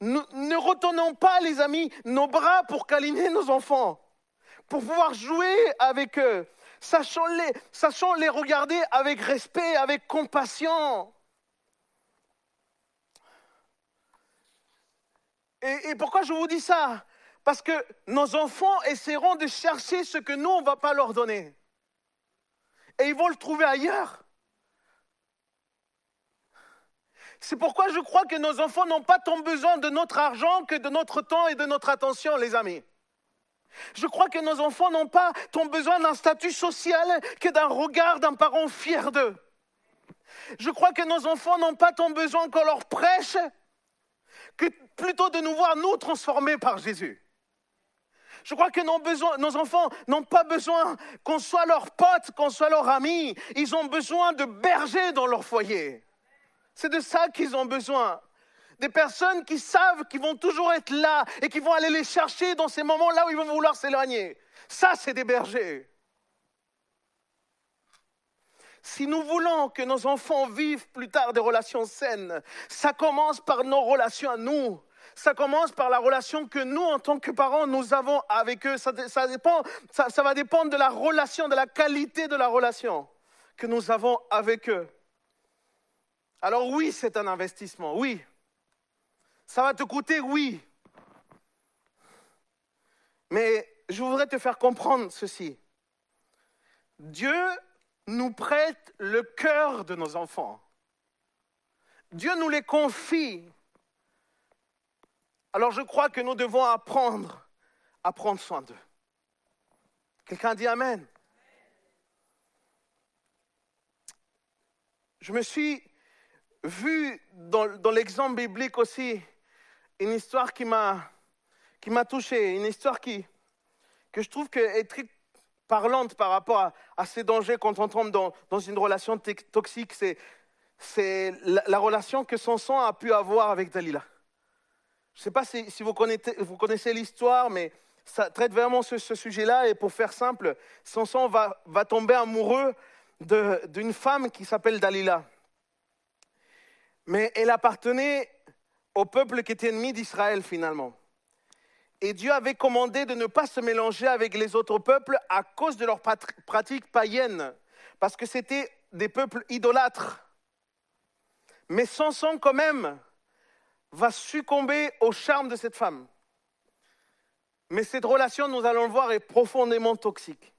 Speaker 4: Nous, ne retournons pas, les amis, nos bras pour câliner nos enfants, pour pouvoir jouer avec eux. Sachons les regarder avec respect, avec compassion. Et pourquoi je vous dis ça? Parce que nos enfants essaieront de chercher ce que nous, on ne va pas leur donner. Et ils vont le trouver ailleurs. C'est pourquoi je crois que nos enfants n'ont pas tant besoin de notre argent que de notre temps et de notre attention, les amis. Je crois que nos enfants n'ont pas tant besoin d'un statut social que d'un regard d'un parent fier d'eux. Je crois que nos enfants n'ont pas tant besoin qu'on leur prêche que plutôt de nous voir nous transformés par Jésus. Je crois que nos, enfants n'ont pas besoin qu'on soit leur pote, qu'on soit leur ami. Ils ont besoin de bergers dans leur foyer. C'est de ça qu'ils ont besoin. Des personnes qui savent qu'ils vont toujours être là et qui vont aller les chercher dans ces moments-là où ils vont vouloir s'éloigner. Ça, c'est des bergers. Si nous voulons que nos enfants vivent plus tard des relations saines, ça commence par nos relations à nous. Ça commence par la relation que nous, en tant que parents, nous avons avec eux. Ça, dépend, ça va dépendre de la relation, de la qualité de la relation que nous avons avec eux. Alors oui, c'est un investissement, oui. Ça va te coûter, oui. Mais je voudrais te faire comprendre ceci. Dieu nous prête le cœur de nos enfants. Dieu nous les confie. Alors je crois que nous devons apprendre à prendre soin d'eux. Quelqu'un dit Amen. Je me suis vu dans, l'exemple biblique aussi une histoire qui m'a qui m'a touché, une histoire qui que je trouve très parlante par rapport à, ces dangers quand on tombe dans, une relation toxique. C'est, c'est la, relation que Samson a pu avoir avec Dalila. Je ne sais pas si, si vous, connaissez, vous connaissez l'histoire, mais ça traite vraiment ce, ce sujet-là. Et pour faire simple, Samson va, va tomber amoureux d'une femme qui s'appelle Dalila. Mais elle appartenait au peuple qui était ennemi d'Israël finalement. Et Dieu avait commandé de ne pas se mélanger avec les autres peuples à cause de leurs pratiques païennes, parce que c'était des peuples idolâtres. Mais Samson, quand même, va succomber au charme de cette femme. Mais cette relation, nous allons le voir, est profondément toxique.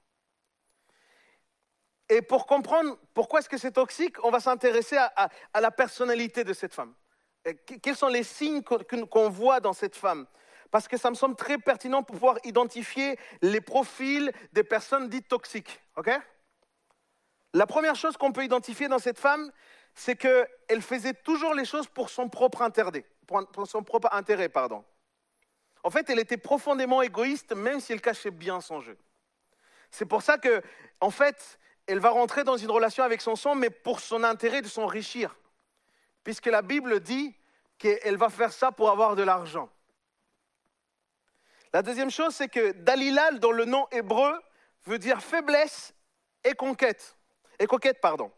Speaker 4: Et pour comprendre pourquoi est-ce que c'est toxique, on va s'intéresser à, la personnalité de cette femme. quels sont les signes qu'on voit dans cette femme? Parce que ça me semble très pertinent pour pouvoir identifier les profils des personnes dites toxiques. La première chose qu'on peut identifier dans cette femme, c'est qu'elle faisait toujours les choses pour son propre intérêt. Pour son propre intérêt pardon. En fait, elle était profondément égoïste, même si elle cachait bien son jeu. C'est pour ça que, en fait, elle va rentrer dans une relation avec son sang, mais pour son intérêt de s'enrichir. Puisque la Bible dit qu'elle va faire ça pour avoir de l'argent. La deuxième chose, c'est que Dalila, dans le nom hébreu, veut dire faiblesse et conquête. Et conquête, pardon.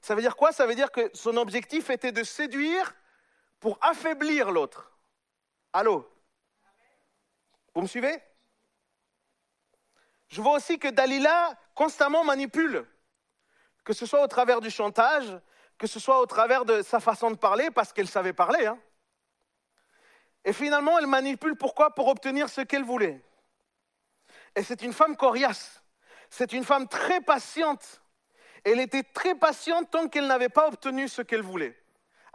Speaker 4: Ça veut dire quoi? Ça veut dire que son objectif était de séduire pour affaiblir l'autre. Allô? Vous me suivez? Je vois aussi que Dalila constamment manipule, que ce soit au travers du chantage, que ce soit au travers de sa façon de parler, parce qu'elle savait parler. Hein. Et finalement, elle manipule pourquoi? Pour obtenir ce qu'elle voulait. Et c'est une femme coriace. C'est une femme très patiente. Elle était très patiente tant qu'elle n'avait pas obtenu ce qu'elle voulait.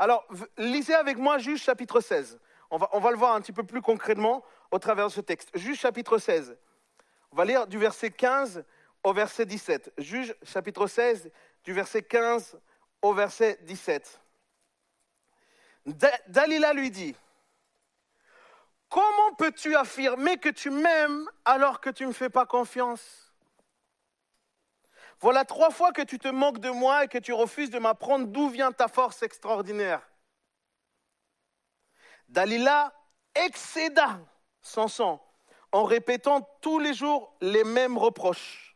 Speaker 4: Alors, lisez avec moi Juge chapitre 16. On va, on va, le voir un petit peu plus concrètement au travers de ce texte. Juge chapitre 16. On va lire du verset 15 au verset 17. Juge chapitre 16, du verset 15 au verset 17. Dalila lui dit, Comment peux-tu affirmer que tu m'aimes alors que tu ne me fais pas confiance? Voilà trois fois que tu te moques de moi et que tu refuses de m'apprendre d'où vient ta force extraordinaire. Dalila excéda Samson en répétant tous les jours les mêmes reproches,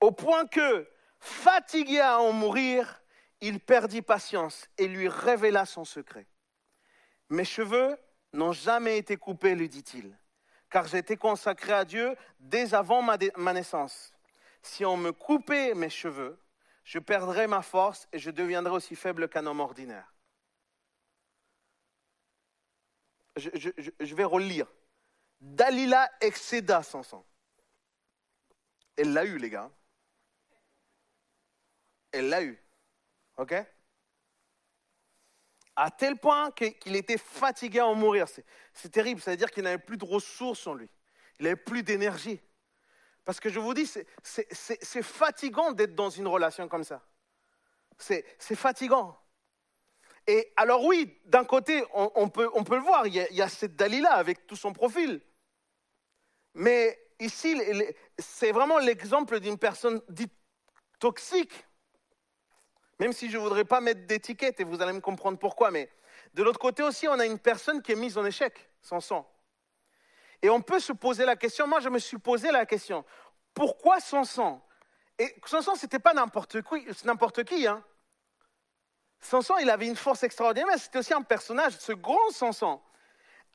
Speaker 4: au point que, fatigué à en mourir, il perdit patience et lui révéla son secret. Mes cheveux n'ont jamais été coupés, lui dit-il, car j'étais consacré à Dieu dès avant ma, naissance. Si on me coupait mes cheveux, je perdrais ma force et je deviendrais aussi faible qu'un homme ordinaire. Je, vais relire. Dalila excéda son sang. Elle l'a eu, les gars. Elle l'a eu. OK? À tel point qu'il était fatigué à en mourir. C'est terrible, ça veut dire qu'il n'avait plus de ressources en lui. Il n'avait plus d'énergie. Parce que je vous dis, c'est fatigant d'être dans une relation comme ça. C'est fatigant. Et alors oui, d'un côté, on, peut, le voir, il y, a, il y a cette Dalila avec tout son profil. Mais ici, c'est vraiment l'exemple d'une personne dite toxique. Même si je ne voudrais pas mettre d'étiquette, et vous allez me comprendre pourquoi, mais de l'autre côté aussi, on a une personne qui est mise en échec, sans sang. Et on peut se poser la question, moi je me suis posé la question, pourquoi Samson? Et Samson, ce n'était pas n'importe qui, n'importe qui. Hein. Samson, il avait une force extraordinaire, c'était aussi un personnage, ce grand Samson,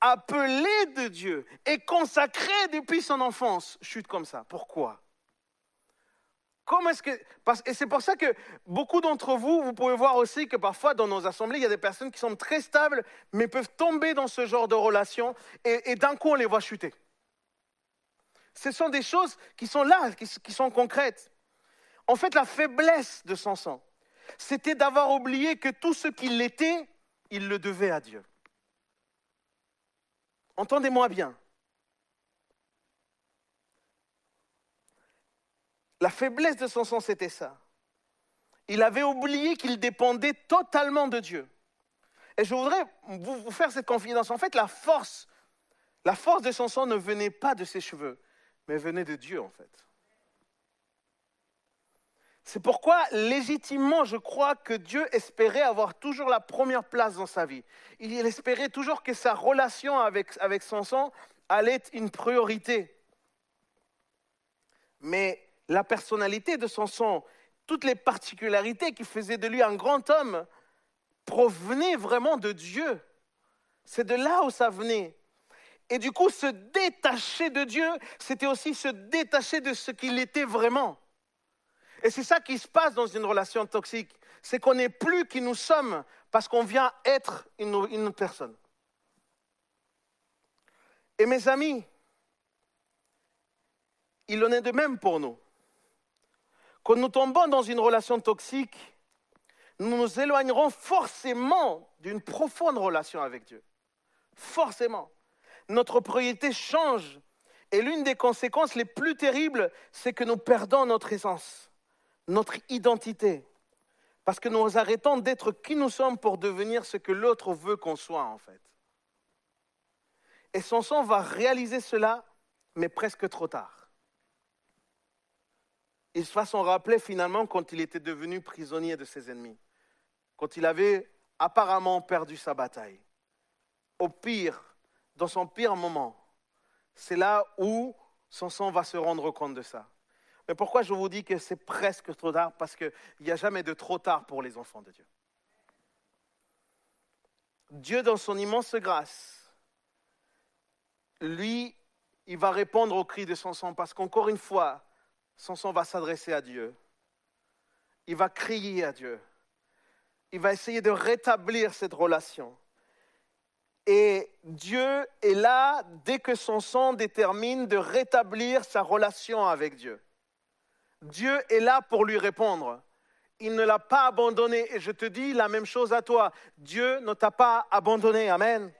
Speaker 4: appelé de Dieu et consacré depuis son enfance, chute comme ça. Pourquoi? Comment est-ce que. Et c'est pour ça que beaucoup d'entre vous, vous pouvez voir aussi que parfois dans nos assemblées, il y a des personnes qui sont très stables, mais peuvent tomber dans ce genre de relation, et, d'un coup, on les voit chuter. Ce sont des choses qui sont là, qui, qui sont concrètes. En fait, la faiblesse de Samson, c'était d'avoir oublié que tout ce qu'il était, il le devait à Dieu. Entendez-moi bien. La faiblesse de son sang, c'était ça. Il avait oublié qu'il dépendait totalement de Dieu. Et je voudrais vous, faire cette confidence. En fait, la force, la force de son sang ne venait pas de ses cheveux, mais venait de Dieu, en fait. C'est pourquoi, légitimement, je crois que Dieu espérait avoir toujours la première place dans sa vie. Il espérait toujours que sa relation avec, avec son sang allait être une priorité. Mais la personnalité de Samson, toutes les particularités qui faisaient de lui un grand homme, provenaient vraiment de Dieu. C'est de là où ça venait. Et du coup, se détacher de Dieu, c'était aussi se détacher de ce qu'il était vraiment. Et c'est ça qui se passe dans une relation toxique. C'est qu'on n'est plus qui nous sommes parce qu'on vient être une, une personne. Et mes amis, il en est de même pour nous. Quand nous tombons dans une relation toxique, nous nous éloignerons forcément d'une profonde relation avec Dieu. Forcément. Notre priorité change. Et l'une des conséquences les plus terribles, c'est que nous perdons notre essence, notre identité. Parce que nous arrêtons d'être qui nous sommes pour devenir ce que l'autre veut qu'on soit, en fait. Et Samson va réaliser cela, mais presque trop tard il va s'en rappeler finalement quand il était devenu prisonnier de ses ennemis, quand il avait apparemment perdu sa bataille. Au pire, dans son pire moment, c'est là où son sang va se rendre compte de ça. Mais pourquoi je vous dis que c'est presque trop tard? Parce qu'il n'y a jamais de trop tard pour les enfants de Dieu. Dieu, dans son immense grâce, lui, il va répondre au cri de son sang parce qu'encore une fois, Samson va s'adresser à Dieu. Il va crier à Dieu. Il va essayer de rétablir cette relation. Et Dieu est là dès que son sang détermine de rétablir sa relation avec Dieu. Dieu est là pour lui répondre. Il ne l'a pas abandonné. Et je te dis la même chose à toi. Dieu ne t'a pas abandonné. Amen.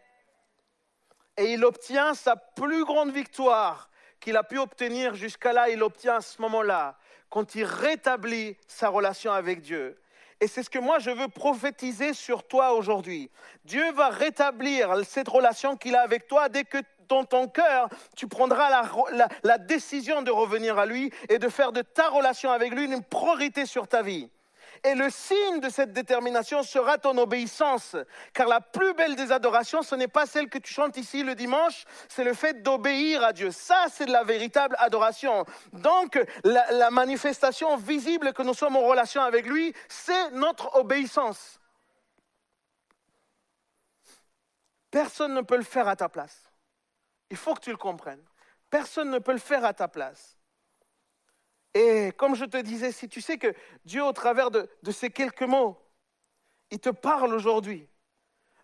Speaker 4: Et il obtient sa plus grande victoire qu'il a pu obtenir jusqu'à là, il obtient à ce moment-là, quand il rétablit sa relation avec Dieu. Et c'est ce que moi je veux prophétiser sur toi aujourd'hui. Dieu va rétablir cette relation qu'il a avec toi dès que dans ton cœur, tu prendras la, décision de revenir à lui et de faire de ta relation avec lui une priorité sur ta vie. Et le signe de cette détermination sera ton obéissance. Car la plus belle des adorations, ce n'est pas celle que tu chantes ici le dimanche, c'est le fait d'obéir à Dieu. Ça, c'est de la véritable adoration. Donc, la, la manifestation visible que nous sommes en relation avec lui, c'est notre obéissance. Personne ne peut le faire à ta place. Il faut que tu le comprennes. Personne ne peut le faire à ta place. Et comme je te disais, si tu sais que Dieu, au travers de, ces quelques mots, il te parle aujourd'hui,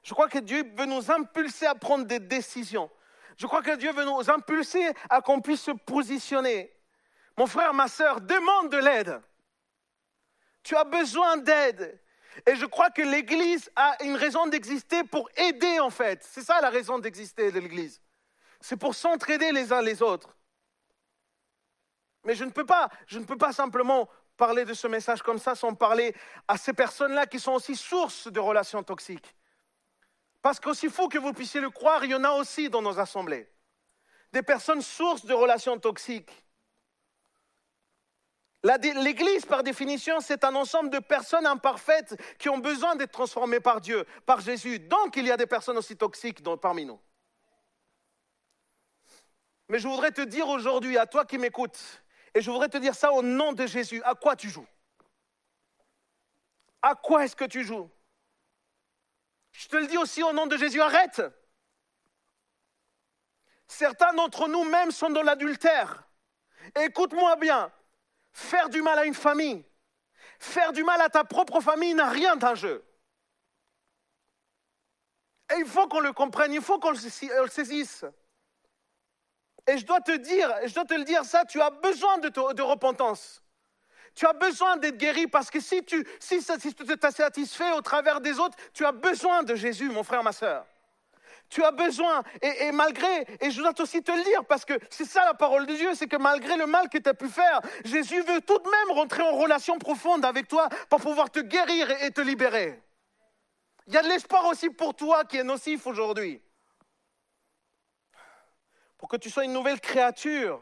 Speaker 4: je crois que Dieu veut nous impulser à prendre des décisions. Je crois que Dieu veut nous impulser à qu'on puisse se positionner. Mon frère, ma soeur, demande de l'aide. Tu as besoin d'aide. Et je crois que l'Église a une raison d'exister pour aider, en fait. C'est ça la raison d'exister de l'Église. c'est pour s'entraider les uns les autres. Mais je ne peux pas, je ne peux pas simplement parler de ce message comme ça sans parler à ces personnes-là qui sont aussi source de relations toxiques. Parce qu'aussi fou que vous puissiez le croire, il y en a aussi dans nos assemblées. Des personnes sources de relations toxiques. L'Église, par définition, c'est un ensemble de personnes imparfaites qui ont besoin d'être transformées par Dieu, par Jésus. Donc, il y a des personnes aussi toxiques parmi nous. Mais je voudrais te dire aujourd'hui, à toi qui m'écoutes, et je voudrais te dire ça au nom de Jésus, à quoi tu joues? À quoi est-ce que tu joues? Je te le dis aussi au nom de Jésus, arrête Certains d'entre nous même sont dans l'adultère. Écoute-moi bien, faire du mal à une famille, faire du mal à ta propre famille n'a rien d'un jeu. Et il faut qu'on le comprenne, il faut qu'on le saisisse. Et je dois te dire, je dois te le dire ça, tu as besoin de, repentance. Tu as besoin d'être guéri parce que si tu si, si t'es satisfait au travers des autres, tu as besoin de Jésus, mon frère, ma soeur. Tu as besoin, et, malgré, et je dois aussi te le dire, parce que c'est ça la parole de Dieu, c'est que malgré le mal que tu as pu faire, Jésus veut tout de même rentrer en relation profonde avec toi pour pouvoir te guérir et, te libérer. Il y a de l'espoir aussi pour toi qui est nocif aujourd'hui. Pour que tu sois une nouvelle créature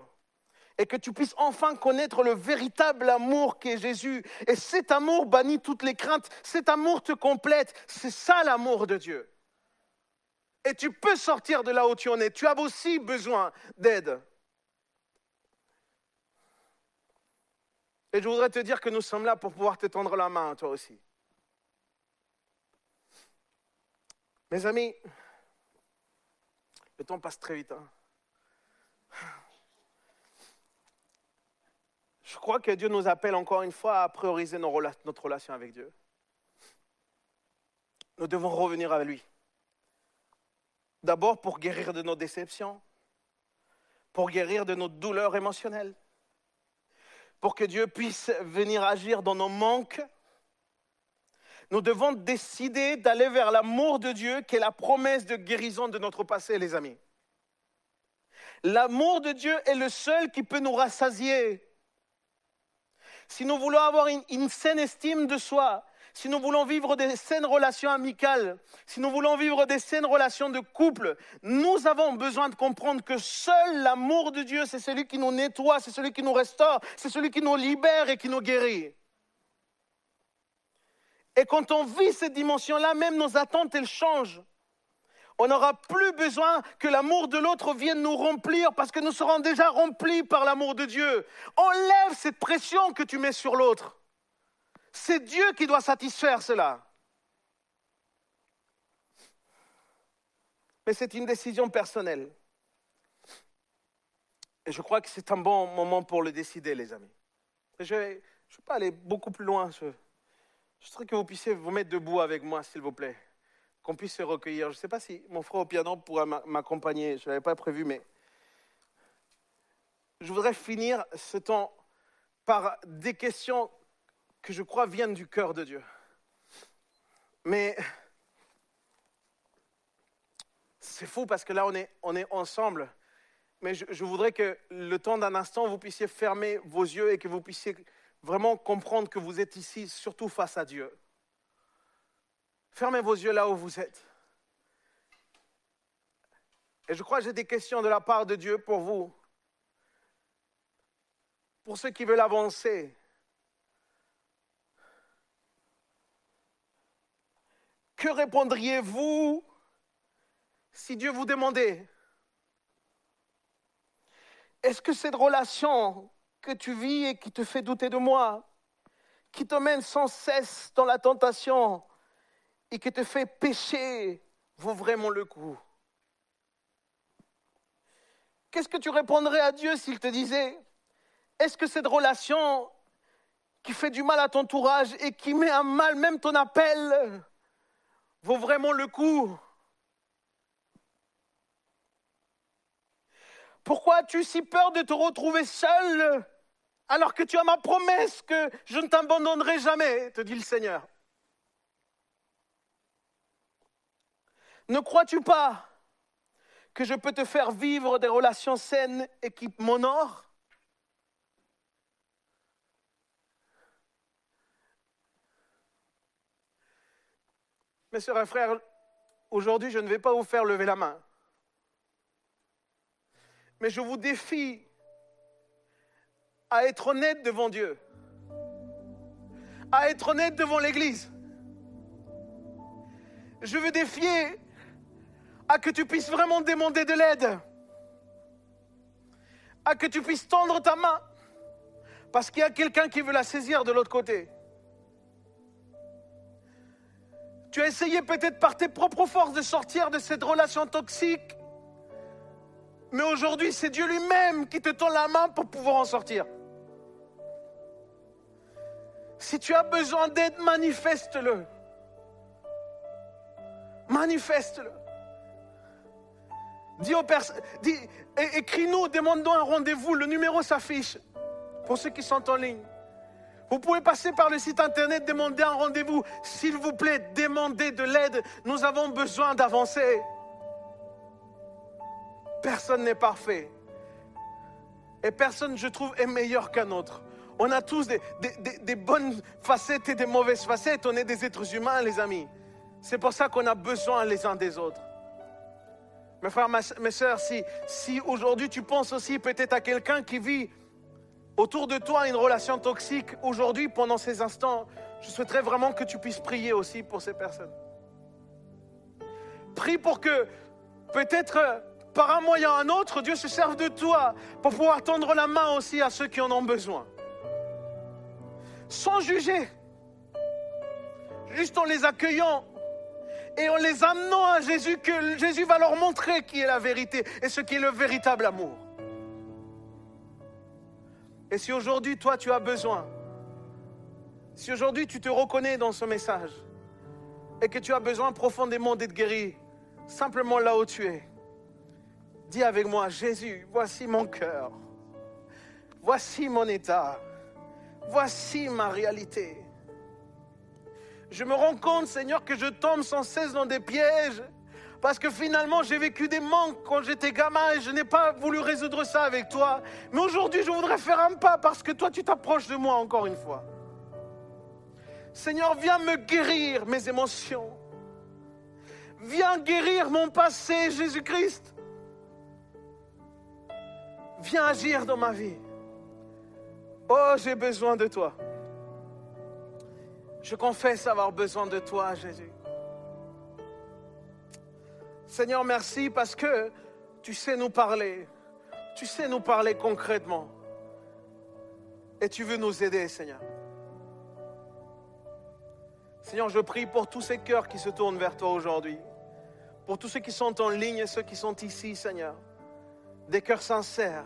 Speaker 4: et que tu puisses enfin connaître le véritable amour qu'est Jésus. Et cet amour bannit toutes les craintes, cet amour te complète. C'est ça l'amour de Dieu. Et tu peux sortir de là où tu en es. Tu as aussi besoin d'aide. Et je voudrais te dire que nous sommes là pour pouvoir te tendre la main, toi aussi. Mes amis, le temps passe très vite. Hein. Je crois que Dieu nous appelle encore une fois à prioriser notre relation avec Dieu. Nous devons revenir à lui. D'abord pour guérir de nos déceptions, pour guérir de nos douleurs émotionnelles, pour que Dieu puisse venir agir dans nos manques. Nous devons décider d'aller vers l'amour de Dieu qui est la promesse de guérison de notre passé, les amis. L'amour de Dieu est le seul qui peut nous rassasier. Si nous voulons avoir une, saine estime de soi, si nous voulons vivre des saines relations amicales, si nous voulons vivre des saines relations de couple, nous avons besoin de comprendre que seul l'amour de Dieu, c'est celui qui nous nettoie, c'est celui qui nous restaure, c'est celui qui nous libère et qui nous guérit. Et quand on vit cette dimension-là, même nos attentes, elles changent. On n'aura plus besoin que l'amour de l'autre vienne nous remplir parce que nous serons déjà remplis par l'amour de Dieu. Enlève cette pression que tu mets sur l'autre. C'est Dieu qui doit satisfaire cela. Mais c'est une décision personnelle. Et je crois que c'est un bon moment pour le décider, les amis. Je ne vais, pas aller beaucoup plus loin. Je, je que vous puissiez vous mettre debout avec moi, s'il vous plaît. Qu'on puisse se recueillir. Je ne sais pas si mon frère au piano pourra m'accompagner. Je ne l'avais pas prévu, mais je voudrais finir ce temps par des questions que je crois viennent du cœur de Dieu. Mais c'est fou parce que là, on est, on est ensemble. Mais je, je voudrais que le temps d'un instant, vous puissiez fermer vos yeux et que vous puissiez vraiment comprendre que vous êtes ici, surtout face à Dieu. Fermez vos yeux là où vous êtes. Et je crois que j'ai des questions de la part de Dieu pour vous. Pour ceux qui veulent avancer, Que répondriez-vous si Dieu vous demandait? Est-ce que cette relation que tu vis et qui te fait douter de moi, qui te mène sans cesse dans la tentation et qui te fait pécher, vaut vraiment le coup. Qu'est-ce que tu répondrais à Dieu s'il te disait Est-ce que cette relation qui fait du mal à ton entourage et qui met à mal même ton appel vaut vraiment le coup? Pourquoi as-tu si peur de te retrouver seul alors que tu as ma promesse que je ne t'abandonnerai jamais, te dit le Seigneur? Ne crois-tu pas que je peux te faire vivre des relations saines et qui m'honorent? Mes sœurs et frères, aujourd'hui, je ne vais pas vous faire lever la main. Mais je vous défie à être honnête devant Dieu, à être honnête devant l'Église. Je veux défier à que tu puisses vraiment demander de l'aide, à que tu puisses tendre ta main, parce qu'il y a quelqu'un qui veut la saisir de l'autre côté. Tu as essayé peut-être par tes propres forces de sortir de cette relation toxique, mais aujourd'hui c'est Dieu lui-même qui te tend la main pour pouvoir en sortir. Si tu as besoin d'aide, manifeste-le. Manifeste-le. Dis aux personnes, écris-nous, demande-nous un rendez-vous. Le numéro s'affiche pour ceux qui sont en ligne. Vous pouvez passer par le site internet, demander un rendez-vous. S'il vous plaît, demandez de l'aide. Nous avons besoin d'avancer. Personne n'est parfait. Et personne, je trouve, est meilleur qu'un autre. On a tous des, bonnes facettes et des mauvaises facettes. On est des êtres humains, les amis. C'est pour ça qu'on a besoin les uns des autres. Mes frères, mes soeurs, si, si aujourd'hui tu penses aussi peut-être à quelqu'un qui vit autour de toi une relation toxique, aujourd'hui, pendant ces instants, je souhaiterais vraiment que tu puisses prier aussi pour ces personnes. Prie pour que peut-être par un moyen ou un autre, Dieu se serve de toi pour pouvoir tendre la main aussi à ceux qui en ont besoin sans juger, juste en les accueillant et en les amenant à Jésus, que Jésus va leur montrer qui est la vérité et ce qui est le véritable amour. Et si aujourd'hui, toi, tu as besoin, si aujourd'hui tu te reconnais dans ce message et que tu as besoin profondément d'être guéri, simplement là où tu es, dis avec moi, Jésus, voici mon cœur, voici mon état, voici ma réalité. Je me rends compte, Seigneur, que je tombe sans cesse dans des pièges. Parce que finalement, j'ai vécu des manques quand j'étais gamin et je n'ai pas voulu résoudre ça avec toi. Mais aujourd'hui, je voudrais faire un pas parce que toi, tu t'approches de moi encore une fois. Seigneur, viens me guérir mes émotions. Viens guérir mon passé, Jésus-Christ. Viens agir dans ma vie. Oh, j'ai besoin de toi. Je confesse avoir besoin de toi, Jésus. Seigneur, merci parce que tu sais nous parler. Tu sais nous parler concrètement. Et tu veux nous aider, Seigneur. Seigneur, je prie pour tous ces cœurs qui se tournent vers toi aujourd'hui. Pour tous ceux qui sont en ligne et ceux qui sont ici, Seigneur. Des cœurs sincères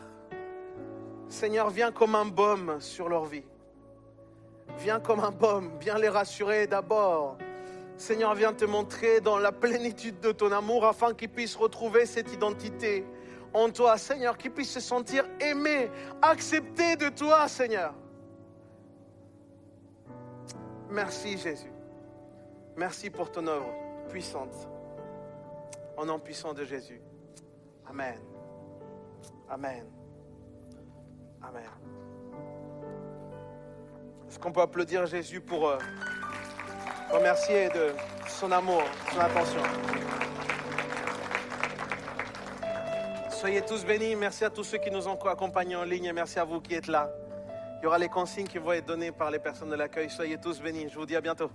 Speaker 4: Seigneur, viens comme un baume sur leur vie. Viens comme un baume, viens les rassurer d'abord. Seigneur, viens te montrer dans la plénitude de ton amour afin qu'ils puissent retrouver cette identité en toi, Seigneur, qu'ils puissent se sentir aimés, acceptés de toi, Seigneur. Merci Jésus. Merci pour ton œuvre puissante. En nom puissant de Jésus. Amen. Amen. Amen. Est-ce qu'on peut applaudir Jésus pour euh, remercier de son amour, son attention Soyez tous bénis. Merci à tous ceux qui nous ont accompagnés en ligne merci à vous qui êtes là. Il y aura les consignes qui vont être données par les personnes de l'accueil. Soyez tous bénis. Je vous dis à bientôt.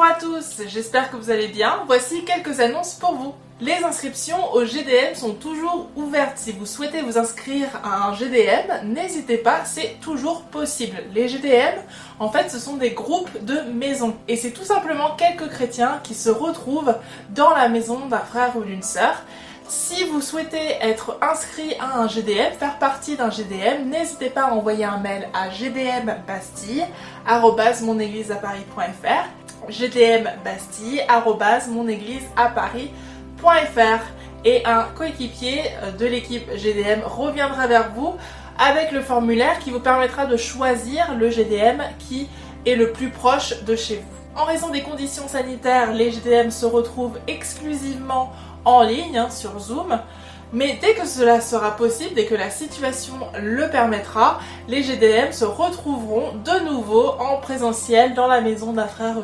Speaker 1: Bonjour à tous, j'espère que vous allez bien. Voici quelques annonces pour vous. Les inscriptions au GDM sont toujours ouvertes. Si vous souhaitez vous inscrire à un GDM, n'hésitez pas, c'est toujours possible. Les GDM, en fait, ce sont des groupes de maisons. Et c'est tout simplement quelques chrétiens qui se retrouvent dans la maison d'un frère ou d'une sœur. Si vous souhaitez être inscrit à un GDM, faire partie d'un GDM, n'hésitez pas à envoyer un mail à gdmbastille.fr gdmbastille.monéglise à Paris.fr et un coéquipier de l'équipe GDM reviendra vers vous avec le formulaire qui vous permettra de choisir le GDM qui est le plus proche de chez vous. En raison des conditions sanitaires, les GDM se retrouvent exclusivement en ligne hein, sur Zoom. Mais dès que cela sera possible, dès que la situation le permettra, les GDM se retrouveront de nouveau en présentiel dans la maison d'un frère.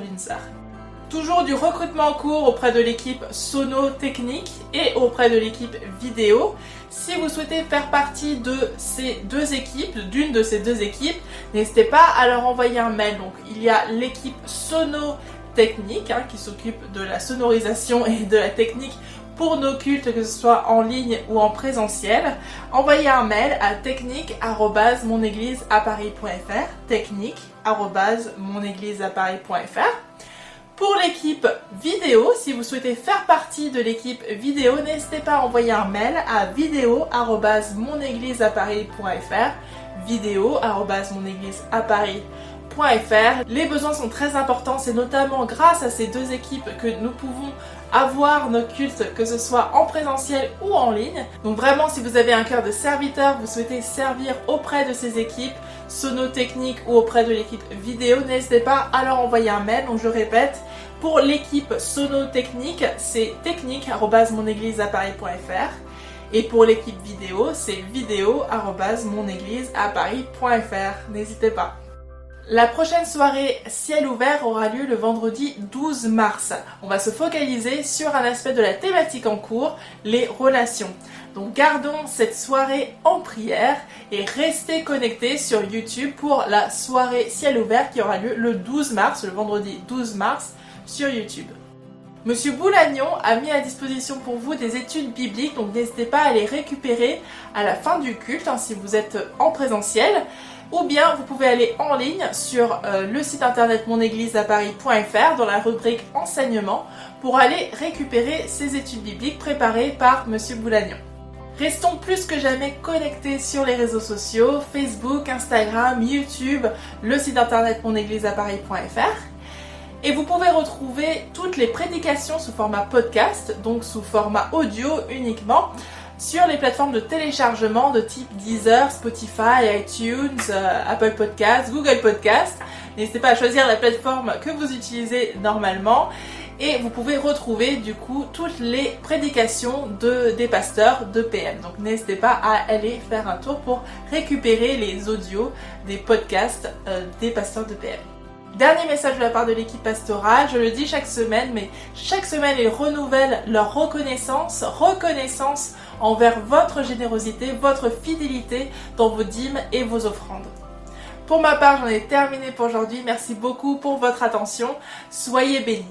Speaker 1: Toujours du recrutement en cours auprès de l'équipe Sono Technique et auprès de l'équipe Vidéo. Si vous souhaitez faire partie de ces deux équipes, d'une de ces deux équipes, n'hésitez pas à leur envoyer un mail. Donc il y a l'équipe Sono Technique hein, qui s'occupe de la sonorisation et de la technique pour nos cultes, que ce soit en ligne ou en présentiel, envoyez un mail à technique@monégliseaparis.fr, technique@monégliseaparis.fr. Pour l'équipe vidéo, si vous souhaitez faire partie de l'équipe vidéo, n'hésitez pas à envoyer un mail à vidéo@monégliseaparis.fr, vidéo@monégliseaparis.fr. Les besoins sont très importants, c'est notamment grâce à ces deux équipes que nous pouvons avoir nos cultes, que ce soit en présentiel ou en ligne. Donc vraiment, si vous avez un cœur de serviteur, vous souhaitez servir auprès de ces équipes, sonotechnique ou auprès de l'équipe vidéo, n'hésitez pas à leur envoyer un mail. Donc je répète, pour l'équipe sonotechnique, c'est technique.monégliseaparis.fr et pour l'équipe vidéo, c'est vidéo.monégliseaparis.fr. N'hésitez pas. La prochaine soirée ciel ouvert aura lieu le vendredi 12 mars. On va se focaliser sur un aspect de la thématique en cours, les relations. Donc gardons cette soirée en prière et restez connectés sur YouTube pour la soirée ciel ouvert qui aura lieu le 12 mars, le vendredi 12 mars sur YouTube. Monsieur Boulagnon a mis à disposition pour vous des études bibliques, donc n'hésitez pas à les récupérer à la fin du culte hein, si vous êtes en présentiel ou bien vous pouvez aller en ligne sur euh, le site internet monégliseaparis.fr dans la rubrique enseignement pour aller récupérer ces études bibliques préparées par Monsieur Boulagnon. Restons plus que jamais connectés sur les réseaux sociaux, Facebook, Instagram, YouTube, le site internet monégliseaparis.fr. Et vous pouvez retrouver toutes les prédications sous format podcast, donc sous format audio uniquement, sur les plateformes de téléchargement de type Deezer, Spotify, iTunes, euh, Apple Podcasts, Google Podcasts. N'hésitez pas à choisir la plateforme que vous utilisez normalement et vous pouvez retrouver du coup toutes les prédications de, des pasteurs de PM. Donc n'hésitez pas à aller faire un tour pour récupérer les audios des podcasts euh, des pasteurs de PM. Dernier message de la part de l'équipe pastorale, je le dis chaque semaine, mais chaque semaine ils renouvellent leur reconnaissance, reconnaissance envers votre générosité, votre fidélité dans vos dîmes et vos offrandes. Pour ma part, j'en ai terminé pour aujourd'hui. Merci beaucoup pour votre attention. Soyez bénis.